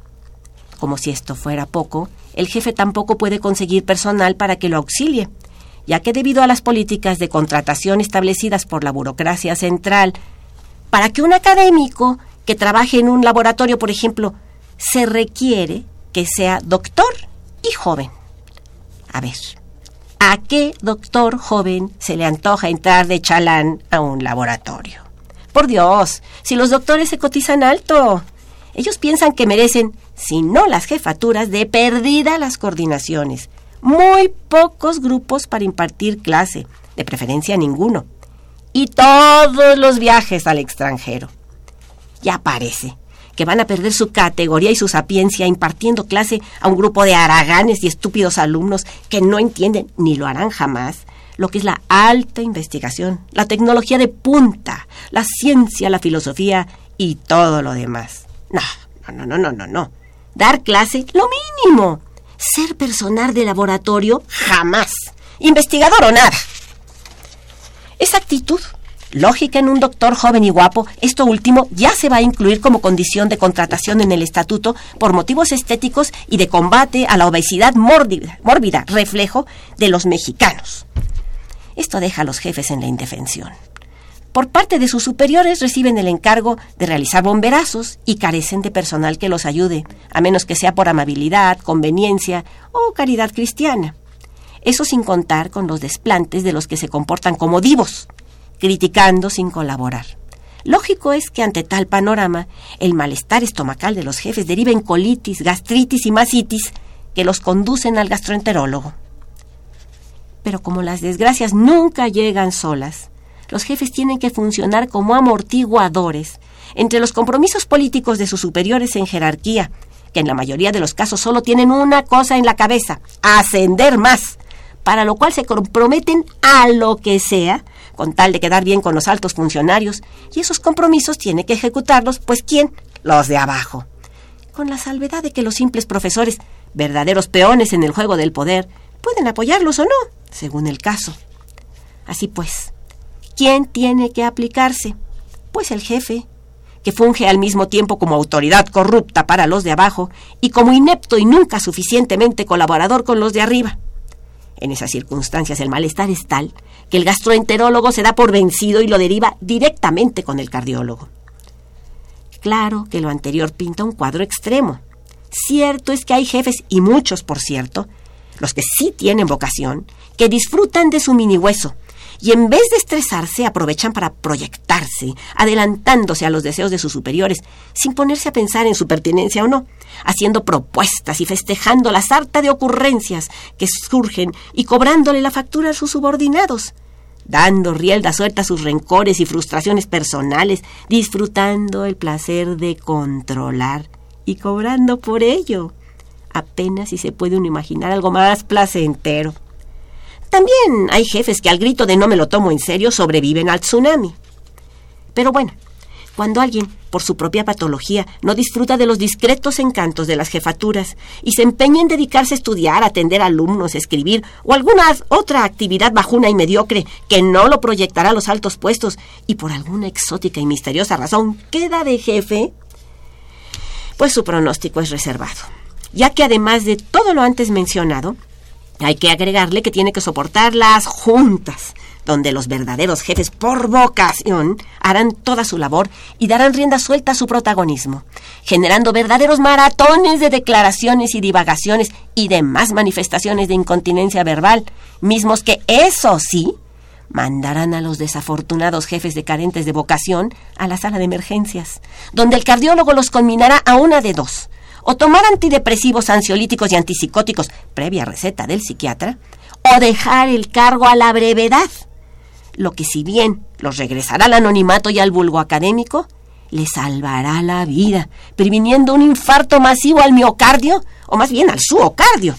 Como si esto fuera poco, el jefe tampoco puede conseguir personal para que lo auxilie, ya que debido a las políticas de contratación establecidas por la burocracia central, para que un académico que trabaje en un laboratorio, por ejemplo, se requiere que sea doctor y joven. A ver, ¿A qué doctor joven se le antoja entrar de chalán a un laboratorio? Por Dios, si los doctores se cotizan alto, ellos piensan que merecen, si no las jefaturas, de perdida las coordinaciones. Muy pocos grupos para impartir clase, de preferencia ninguno. Y todos los viajes al extranjero. Ya parece que van a perder su categoría y su sapiencia impartiendo clase a un grupo de haraganes y estúpidos alumnos que no entienden ni lo harán jamás lo que es la alta investigación, la tecnología de punta, la ciencia, la filosofía y todo lo demás. No, no, no, no, no, no. Dar clase, lo mínimo. Ser personal de laboratorio, jamás. Investigador o nada. Esa actitud lógica en un doctor joven y guapo, esto último ya se va a incluir como condición de contratación en el estatuto por motivos estéticos y de combate a la obesidad mórbida, mórbida reflejo de los mexicanos. Esto deja a los jefes en la indefensión. Por parte de sus superiores reciben el encargo de realizar bomberazos y carecen de personal que los ayude, a menos que sea por amabilidad, conveniencia o caridad cristiana. Eso sin contar con los desplantes de los que se comportan como divos, criticando sin colaborar. Lógico es que ante tal panorama, el malestar estomacal de los jefes deriva en colitis, gastritis y masitis que los conducen al gastroenterólogo. Pero como las desgracias nunca llegan solas, los jefes tienen que funcionar como amortiguadores entre los compromisos políticos de sus superiores en jerarquía, que en la mayoría de los casos solo tienen una cosa en la cabeza, ascender más, para lo cual se comprometen a lo que sea con tal de quedar bien con los altos funcionarios, y esos compromisos tiene que ejecutarlos, pues ¿quién? Los de abajo. Con la salvedad de que los simples profesores, verdaderos peones en el juego del poder, pueden apoyarlos o no, según el caso. Así pues, ¿quién tiene que aplicarse? Pues el jefe, que funge al mismo tiempo como autoridad corrupta para los de abajo y como inepto y nunca suficientemente colaborador con los de arriba. En esas circunstancias el malestar es tal que el gastroenterólogo se da por vencido y lo deriva directamente con el cardiólogo. Claro que lo anterior pinta un cuadro extremo. Cierto es que hay jefes, y muchos por cierto, los que sí tienen vocación, que disfrutan de su mini hueso, y en vez de estresarse aprovechan para proyectarse, adelantándose a los deseos de sus superiores, sin ponerse a pensar en su pertinencia o no, haciendo propuestas y festejando la sarta de ocurrencias que surgen y cobrándole la factura a sus subordinados, dando rielda suelta a sus rencores y frustraciones personales, disfrutando el placer de controlar y cobrando por ello. Apenas si se puede uno imaginar algo más placentero. También hay jefes que al grito de no me lo tomo en serio sobreviven al tsunami. Pero bueno, cuando alguien, por su propia patología, no disfruta de los discretos encantos de las jefaturas y se empeña en dedicarse a estudiar, atender alumnos, escribir o alguna otra actividad bajuna y mediocre que no lo proyectará a los altos puestos y por alguna exótica y misteriosa razón queda de jefe, pues su pronóstico es reservado, ya que además de todo lo antes mencionado, hay que agregarle que tiene que soportar las juntas, donde los verdaderos jefes por vocación harán toda su labor y darán rienda suelta a su protagonismo, generando verdaderos maratones de declaraciones y divagaciones y demás manifestaciones de incontinencia verbal, mismos que, eso sí, mandarán a los desafortunados jefes de carentes de vocación a la sala de emergencias, donde el cardiólogo los culminará a una de dos, o tomar antidepresivos, ansiolíticos y antipsicóticos previa receta del psiquiatra, o dejar el cargo a la brevedad, lo que si bien los regresará al anonimato y al vulgo académico, les salvará la vida, previniendo un infarto masivo al miocardio, o más bien al suocardio.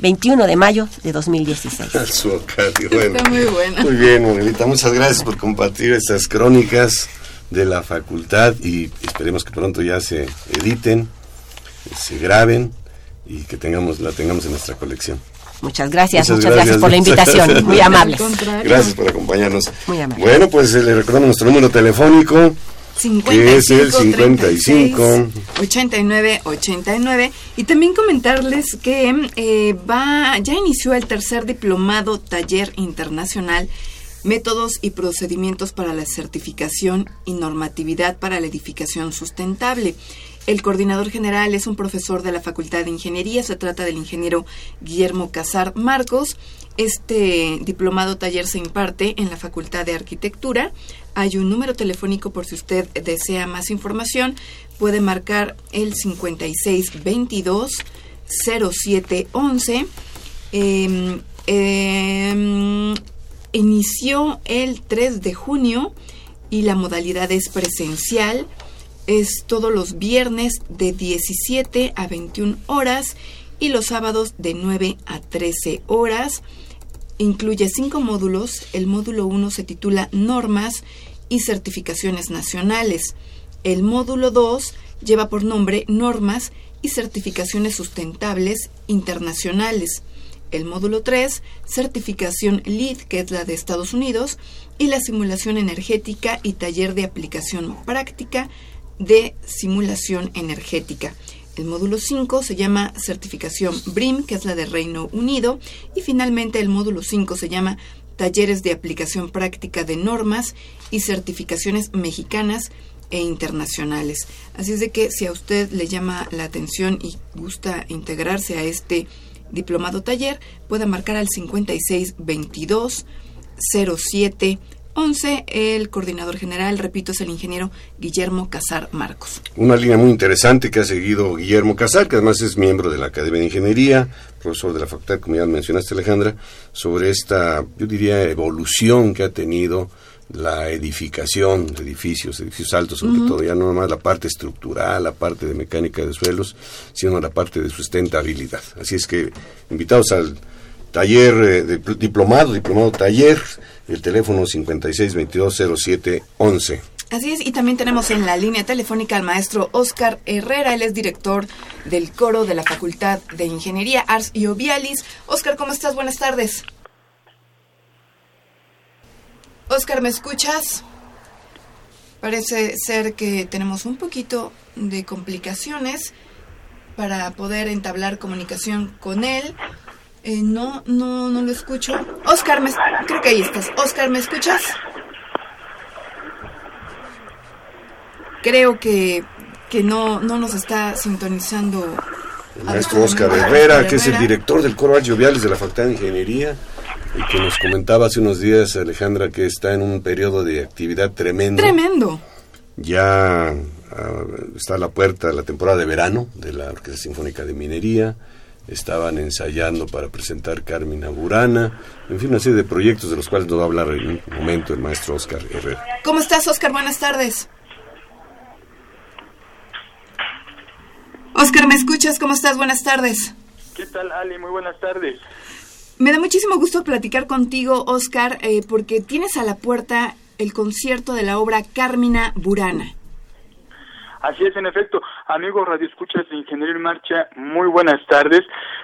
21 de mayo de 2016. Al suocardio, bueno. Está muy bueno. Muy bien, Monelita, muchas gracias por compartir estas crónicas de la facultad y esperemos que pronto ya se editen se graben y que tengamos la tengamos en nuestra colección. Muchas gracias, muchas, gracias, por la invitación, muy amables. Gracias por acompañarnos. Muy amables. Bueno, pues eh, le recordamos nuestro número telefónico, 55, que es el 55 89 89 y también comentarles que eh, va ya inició el tercer diplomado taller internacional métodos y procedimientos para la certificación y normatividad para la edificación sustentable. El coordinador general es un profesor de la Facultad de Ingeniería, se trata del ingeniero Guillermo Casar Marcos. Este diplomado taller se imparte en la Facultad de Arquitectura. Hay un número telefónico por si usted desea más información. Puede marcar el 5622 0711. Eh, eh, inició el 3 de junio y la modalidad es presencial es todos los viernes de 17 a 21 horas y los sábados de 9 a 13 horas. Incluye cinco módulos. El módulo 1 se titula Normas y Certificaciones Nacionales. El módulo 2 lleva por nombre Normas y Certificaciones Sustentables Internacionales. El módulo 3, Certificación LEED, que es la de Estados Unidos, y la simulación energética y taller de aplicación práctica de simulación energética. El módulo 5 se llama certificación BRIM, que es la de Reino Unido, y finalmente el módulo 5 se llama talleres de aplicación práctica de normas y certificaciones mexicanas e internacionales. Así es de que si a usted le llama la atención y gusta integrarse a este diplomado taller, puede marcar al 5622 07 11, el coordinador general, repito, es el ingeniero Guillermo Casar Marcos. Una línea muy interesante que ha seguido Guillermo Casar, que además es miembro de la Academia de Ingeniería, profesor de la facultad, como ya mencionaste Alejandra, sobre esta, yo diría, evolución que ha tenido la edificación de edificios, edificios altos sobre todo, ya no nomás la parte estructural, la parte de mecánica de suelos, sino la parte de sustentabilidad. Así es que invitados al taller eh, de diplomado, diplomado taller, el teléfono 56220711. Así es, y también tenemos en la línea telefónica al maestro Oscar Herrera, él es director del coro de la Facultad de Ingeniería Ars y Ovialis. Oscar, ¿cómo estás? Buenas tardes. Oscar, ¿me escuchas? Parece ser que tenemos un poquito de complicaciones para poder entablar comunicación con él. Eh, no, no, no lo escucho. Oscar, me, creo que ahí estás. Oscar, ¿me escuchas? creo que, que no, no nos está sintonizando. El maestro Oscar Herrera, que es el director del coro Joviales de la Facultad de Ingeniería, y que nos comentaba hace unos días, Alejandra, que está en un periodo de actividad tremendo. Tremendo. Ya ah, está a la puerta la temporada de verano de la Orquesta Sinfónica de Minería. Estaban ensayando para presentar Carmina Burana. En fin, una serie de proyectos de los cuales nos va a hablar en un momento el maestro Oscar Herrera. ¿Cómo estás, Oscar? Buenas tardes. Oscar, ¿me escuchas? ¿Cómo estás? Buenas tardes. ¿Qué tal, Ali? Muy buenas tardes. Me da muchísimo gusto platicar contigo, Oscar, eh, porque tienes a la puerta el concierto de la obra Carmina Burana. Así es, en efecto. Amigos Radio Escuchas de Ingeniería en Marcha, muy buenas tardes.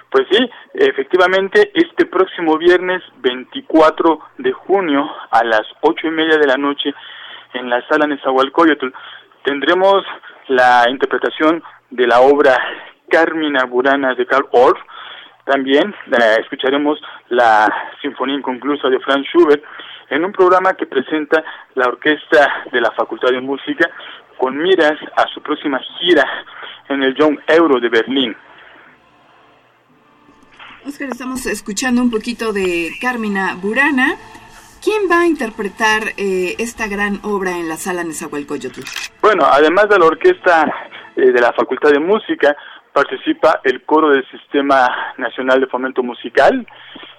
Pues sí, efectivamente, este próximo viernes 24 de junio a las ocho y media de la noche en la sala Nezahualcóyotl tendremos la interpretación de la obra Carmina Burana de Karl Orff. También eh, escucharemos la Sinfonía Inconclusa de Franz Schubert en un programa que presenta la Orquesta de la Facultad de Música con miras a su próxima gira en el Young Euro de Berlín. Oscar, estamos escuchando un poquito de Carmina Burana. ¿Quién va a interpretar eh, esta gran obra en la sala Nezahualcóyotl? Bueno, además de la orquesta eh, de la Facultad de Música, participa el coro del Sistema Nacional de Fomento Musical,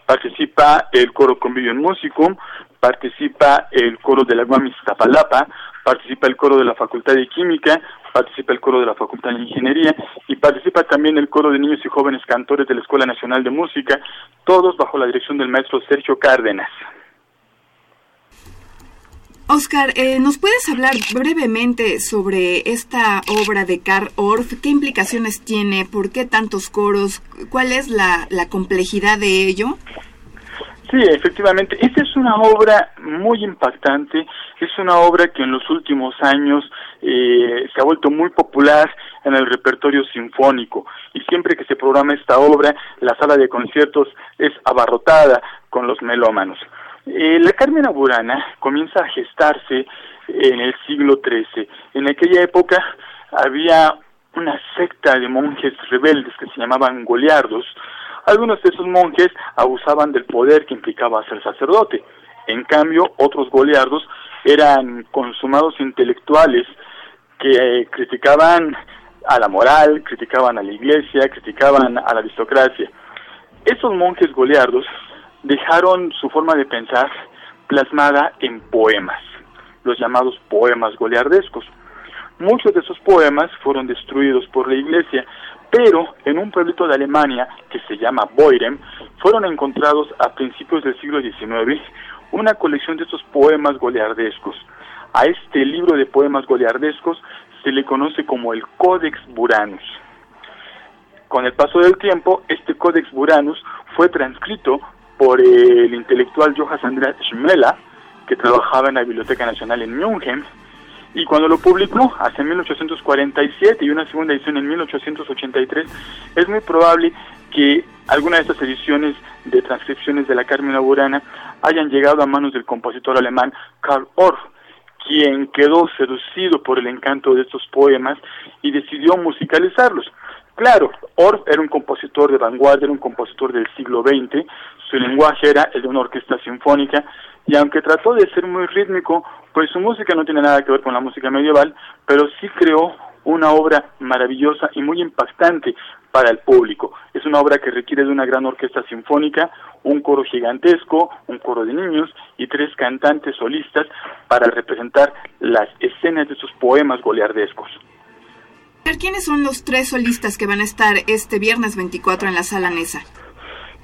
participa el coro Convivium Musicum, participa el coro de la Guamis Tapalapa, participa el coro de la Facultad de Química, participa el coro de la Facultad de Ingeniería y participa también el coro de niños y jóvenes cantores de la Escuela Nacional de Música, todos bajo la dirección del maestro Sergio Cárdenas. Oscar, eh, ¿nos puedes hablar brevemente sobre esta obra de Karl Orff? ¿Qué implicaciones tiene? ¿Por qué tantos coros? ¿Cuál es la, la complejidad de ello? Sí, efectivamente. Esta es una obra muy impactante. Es una obra que en los últimos años eh, se ha vuelto muy popular en el repertorio sinfónico. Y siempre que se programa esta obra, la sala de conciertos es abarrotada con los melómanos. Eh, la Carmena Burana comienza a gestarse en el siglo XIII. En aquella época había una secta de monjes rebeldes que se llamaban goliardos, algunos de esos monjes abusaban del poder que implicaba ser sacerdote. En cambio, otros goliardos eran consumados intelectuales que eh, criticaban a la moral, criticaban a la iglesia, criticaban a la aristocracia. Esos monjes goliardos dejaron su forma de pensar plasmada en poemas, los llamados poemas goliardescos. Muchos de esos poemas fueron destruidos por la iglesia, pero en un pueblito de Alemania que se llama Boirem fueron encontrados a principios del siglo XIX una colección de estos poemas goliardescos. A este libro de poemas goliardescos se le conoce como el Codex Buranus. Con el paso del tiempo, este Codex Buranus fue transcrito por el intelectual Johannes Andreas Schmela, que trabajaba en la Biblioteca Nacional en München, y cuando lo publicó hace 1847 y una segunda edición en 1883, es muy probable que alguna de estas ediciones de transcripciones de la Carmina Burana hayan llegado a manos del compositor alemán Karl Orff, quien quedó seducido por el encanto de estos poemas y decidió musicalizarlos. Claro, Orff era un compositor de vanguardia, era un compositor del siglo XX, su lenguaje era el de una orquesta sinfónica, y aunque trató de ser muy rítmico, pues su música no tiene nada que ver con la música medieval, pero sí creó una obra maravillosa y muy impactante para el público. Es una obra que requiere de una gran orquesta sinfónica, un coro gigantesco, un coro de niños y tres cantantes solistas para representar las escenas de sus poemas goliardescos. ¿Quiénes son los tres solistas que van a estar este viernes 24 en la sala Nesa?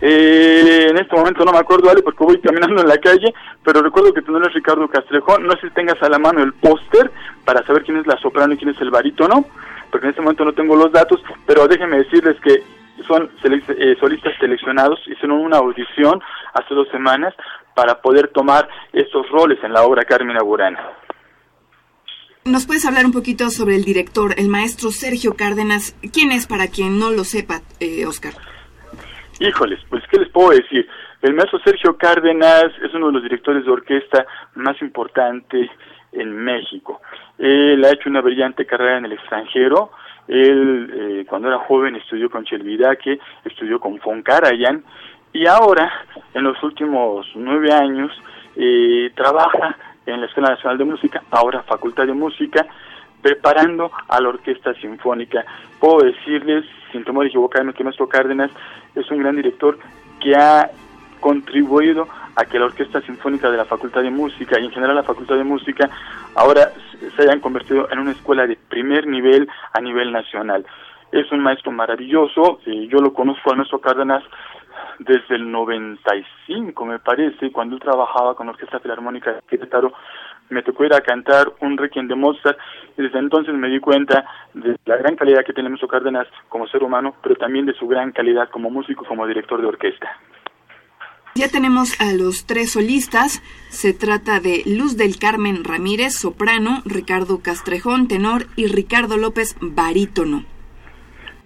Eh, en este momento no me acuerdo, Ale, porque voy caminando en la calle, pero recuerdo que tú no eres Ricardo Castrejón. No sé si tengas a la mano el póster para saber quién es la soprano y quién es el barítono, porque en este momento no tengo los datos, pero déjenme decirles que son eh, solistas seleccionados, hicieron una audición hace dos semanas para poder tomar estos roles en la obra Carmina Burana. ¿Nos puedes hablar un poquito sobre el director, el maestro Sergio Cárdenas? ¿Quién es para quien no lo sepa, eh, Oscar? Híjoles, pues ¿qué les puedo decir? El maestro Sergio Cárdenas es uno de los directores de orquesta más importantes en México. Él ha hecho una brillante carrera en el extranjero. Él, eh, cuando era joven, estudió con Chelvidaque, estudió con Fonkarayan, y ahora, en los últimos nueve años, eh, trabaja en la Escuela Nacional de Música, ahora Facultad de Música, preparando a la Orquesta Sinfónica. Puedo decirles, sin temor de equivocarme, que Maestro Cárdenas es un gran director que ha contribuido a que la Orquesta Sinfónica de la Facultad de Música y en general la Facultad de Música ahora se hayan convertido en una escuela de primer nivel a nivel nacional. Es un maestro maravilloso, y yo lo conozco a nuestro Cárdenas desde el 95, me parece, cuando él trabajaba con la Orquesta Filarmónica de Querétaro, me tocó ir a cantar un requiem de Mozart y desde entonces me di cuenta de la gran calidad que tiene nuestro Cárdenas como ser humano, pero también de su gran calidad como músico, como director de orquesta. Ya tenemos a los tres solistas. Se trata de Luz del Carmen Ramírez, soprano, Ricardo Castrejón, tenor y Ricardo López, barítono.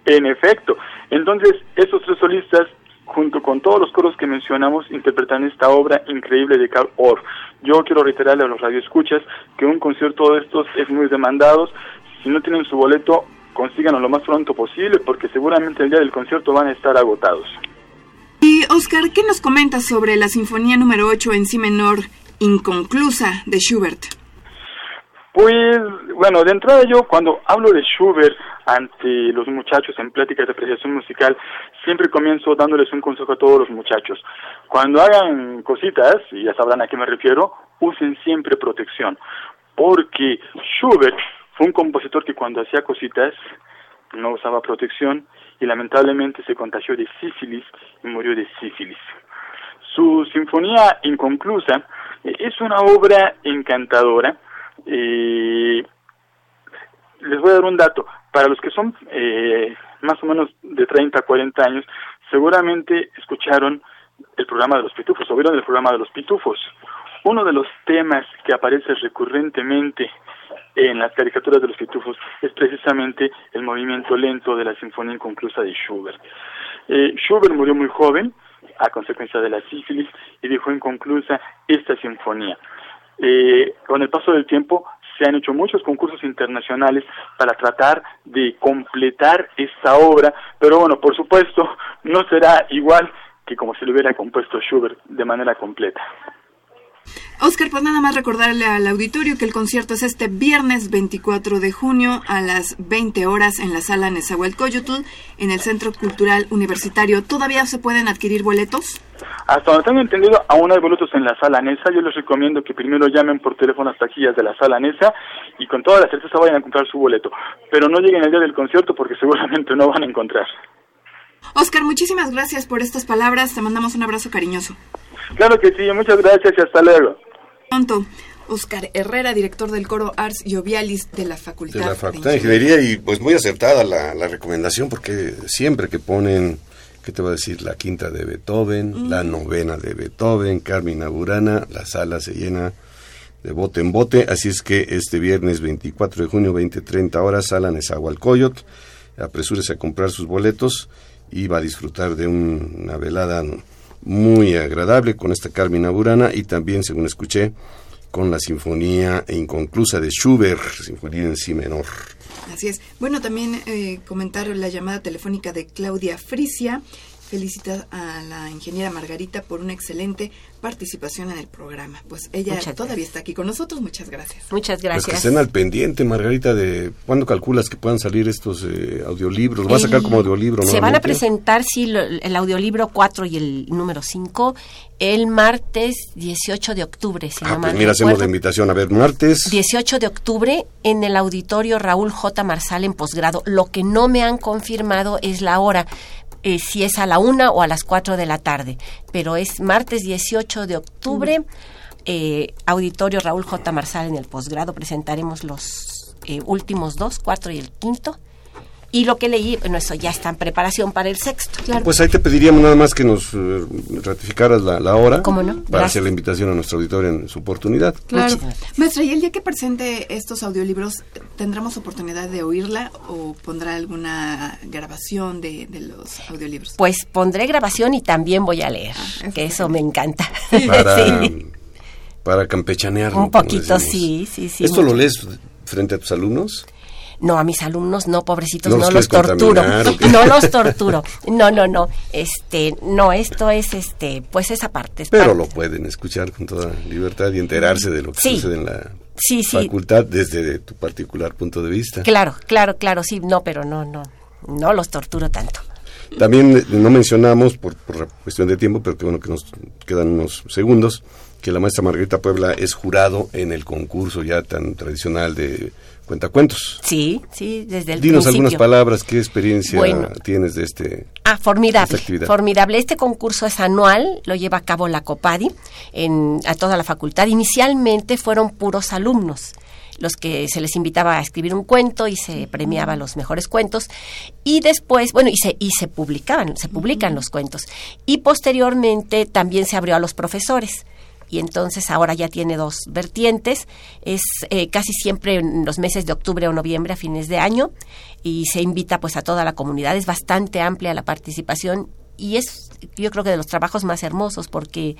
En efecto. Entonces, esos tres solistas, junto con todos los coros que mencionamos, interpretan esta obra increíble de Carl Orff. Yo quiero reiterarle a los radioescuchas que un concierto de estos es muy demandado. Si no tienen su boleto, consíganlo lo más pronto posible, porque seguramente el día del concierto van a estar agotados. Y Oscar, ¿qué nos comentas sobre la Sinfonía número 8 en Si menor, inconclusa, de Schubert? Pues, bueno, de entrada yo cuando hablo de Schubert ante los muchachos en pláticas de apreciación musical, siempre comienzo dándoles un consejo a todos los muchachos. Cuando hagan cositas, y ya sabrán a qué me refiero, usen siempre protección, porque Schubert fue un compositor que cuando hacía cositas no usaba protección y lamentablemente se contagió de sífilis y murió de sífilis. Su Sinfonía Inconclusa eh, es una obra encantadora. Eh, les voy a dar un dato. Para los que son eh, más o menos de 30 a 40 años, seguramente escucharon el programa de los pitufos o vieron el programa de los pitufos. Uno de los temas que aparece recurrentemente en las caricaturas de los pitufos es precisamente el movimiento lento de la Sinfonía Inconclusa de Schubert. Eh, Schubert murió muy joven a consecuencia de la sífilis y dejó inconclusa esta sinfonía. Eh, con el paso del tiempo se han hecho muchos concursos internacionales para tratar de completar esta obra, pero bueno, por supuesto, no será igual que como si lo hubiera compuesto Schubert de manera completa. Oscar, pues nada más recordarle al auditorio que el concierto es este viernes 24 de junio a las 20 horas en la sala Nezahualcóyotl, en el Centro Cultural Universitario. ¿Todavía se pueden adquirir boletos? Hasta donde tengo entendido, aún hay boletos en la sala NESA. Yo les recomiendo que primero llamen por teléfono a las taquillas de la sala NESA y con toda la certeza vayan a comprar su boleto. Pero no lleguen el día del concierto porque seguramente no van a encontrar. Oscar, muchísimas gracias por estas palabras. Te mandamos un abrazo cariñoso. Claro que sí, muchas gracias y hasta luego. Pronto. Oscar Herrera, director del coro Ars Jovialis de la Facultad de la Facultad de Ingeniería y pues muy acertada la, la recomendación porque siempre que ponen ¿qué te voy a decir? La quinta de Beethoven, la novena de Beethoven, Carmina Burana, la sala se llena de bote en bote, así es que este viernes 24 de junio, 20-30 horas, sala Nezahualcóyotl, apresúrese a comprar sus boletos va a disfrutar de una velada muy agradable con esta Carmina Burana y también, según escuché, con la sinfonía inconclusa de Schubert, sinfonía en si menor. Así es. Bueno, también eh, comentar la llamada telefónica de Claudia Frisia. Felicita a la ingeniera Margarita por una excelente participación en el programa. Pues ella Muchas todavía gracias. está aquí con nosotros. Muchas gracias. Muchas Pues que gracias. estén al pendiente, Margarita, de cuándo calculas que puedan salir estos eh, audiolibros. Lo vas a sacar como audiolibro, ¿no? Se van a presentar, sí, lo- el audiolibro 4 y el número 5 el martes 18 de octubre, si Ah, no pues mira, hacemos la invitación. A ver, martes. 18 de octubre en el auditorio Raúl J. Marsal en posgrado. Lo que no me han confirmado es la hora, eh, si es a la una o a las 4 de la tarde. Pero es martes 18 de octubre, eh, auditorio Raúl J. Marsal en el posgrado. Presentaremos los eh, últimos dos, cuatro y el quinto. Y lo que leí, bueno, eso ya está en preparación para el sexto. Pues ahí te pediríamos nada más que nos ratificaras la, la hora. ¿Cómo no? Para Gracias. hacer la invitación a nuestro auditorio en su oportunidad. Claro. Maestra, y el día que presente estos audiolibros, ¿tendremos oportunidad de oírla o pondrá alguna grabación de, de los audiolibros? Pues pondré grabación y también voy a leer, Ah, eso que eso me encanta. Para, Sí. Para campechanear. Un poquito, sí, sí, sí. ¿Esto lo lees frente a tus alumnos? No, a mis alumnos no, pobrecitos, no, los torturo. No los torturo. No, no, no. Este, no, esto es este, pues esa parte. Pero lo pueden escuchar con toda libertad y enterarse de lo que sucede en la facultad desde tu particular punto de vista. Claro, claro, claro, sí, no, pero no, no, no los torturo tanto. También eh, no mencionamos, por, por cuestión de tiempo, pero que bueno que nos quedan unos segundos, que la maestra Margarita Puebla es jurado en el concurso ya tan tradicional de cuentacuentos. Sí, sí, desde el Dinos algunas palabras, ¿qué experiencia tienes de este Ah, formidable, formidable. Este concurso es anual, lo lleva a cabo la COPADI en, a toda la facultad. Inicialmente fueron puros alumnos los que se les invitaba a escribir un cuento y se premiaba los mejores cuentos. Y después, bueno, y se, y se publicaban, se publican los cuentos. Y posteriormente también se abrió a los profesores y entonces ahora ya tiene dos vertientes. Es eh, casi siempre en los meses de octubre o noviembre a fines de año y se invita pues a toda la comunidad. Es bastante amplia la participación y es yo creo que de los trabajos más hermosos porque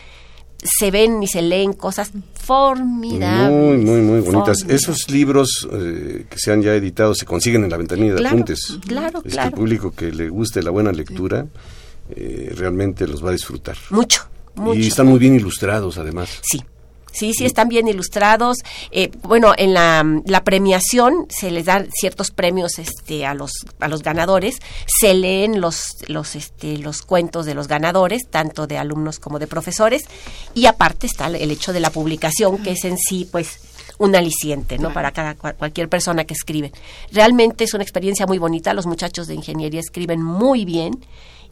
se ven y se leen cosas formidables. Muy, muy, muy bonitas. Esos libros eh, que se han ya editado se consiguen en la ventanilla de apuntes. Claro, es Que el público que le guste la buena lectura eh, realmente los va a disfrutar. Mucho, y están muy bien ilustrados, además. Sí. Sí, sí, están bien ilustrados. Eh, bueno, en la, la, premiación se les dan ciertos premios este, a, los, a los ganadores. Se leen los, los, este, los cuentos de los ganadores, tanto de alumnos como de profesores. Y aparte está el hecho de la publicación, que es en sí, pues, un aliciente, ¿no? Para cada, cualquier persona que escribe. Realmente es una experiencia muy bonita. Los muchachos de ingeniería escriben muy bien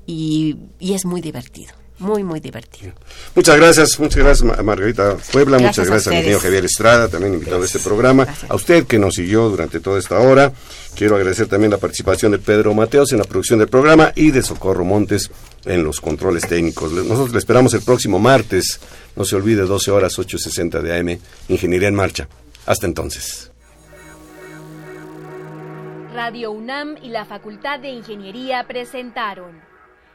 y, y es muy divertido muy, muy divertido. Muchas gracias, muchas gracias Margarita Puebla, muchas gracias al ingeniero Javier Estrada, también invitado a este programa, a usted que nos siguió durante toda esta hora. Quiero agradecer también la participación de Pedro Mateos en la producción del programa y de Socorro Montes en los controles técnicos. Nosotros le esperamos el próximo martes, no se olvide, 12 horas 8.60 de AM, Ingeniería en Marcha. Hasta entonces. Radio UNAM y la Facultad de Ingeniería presentaron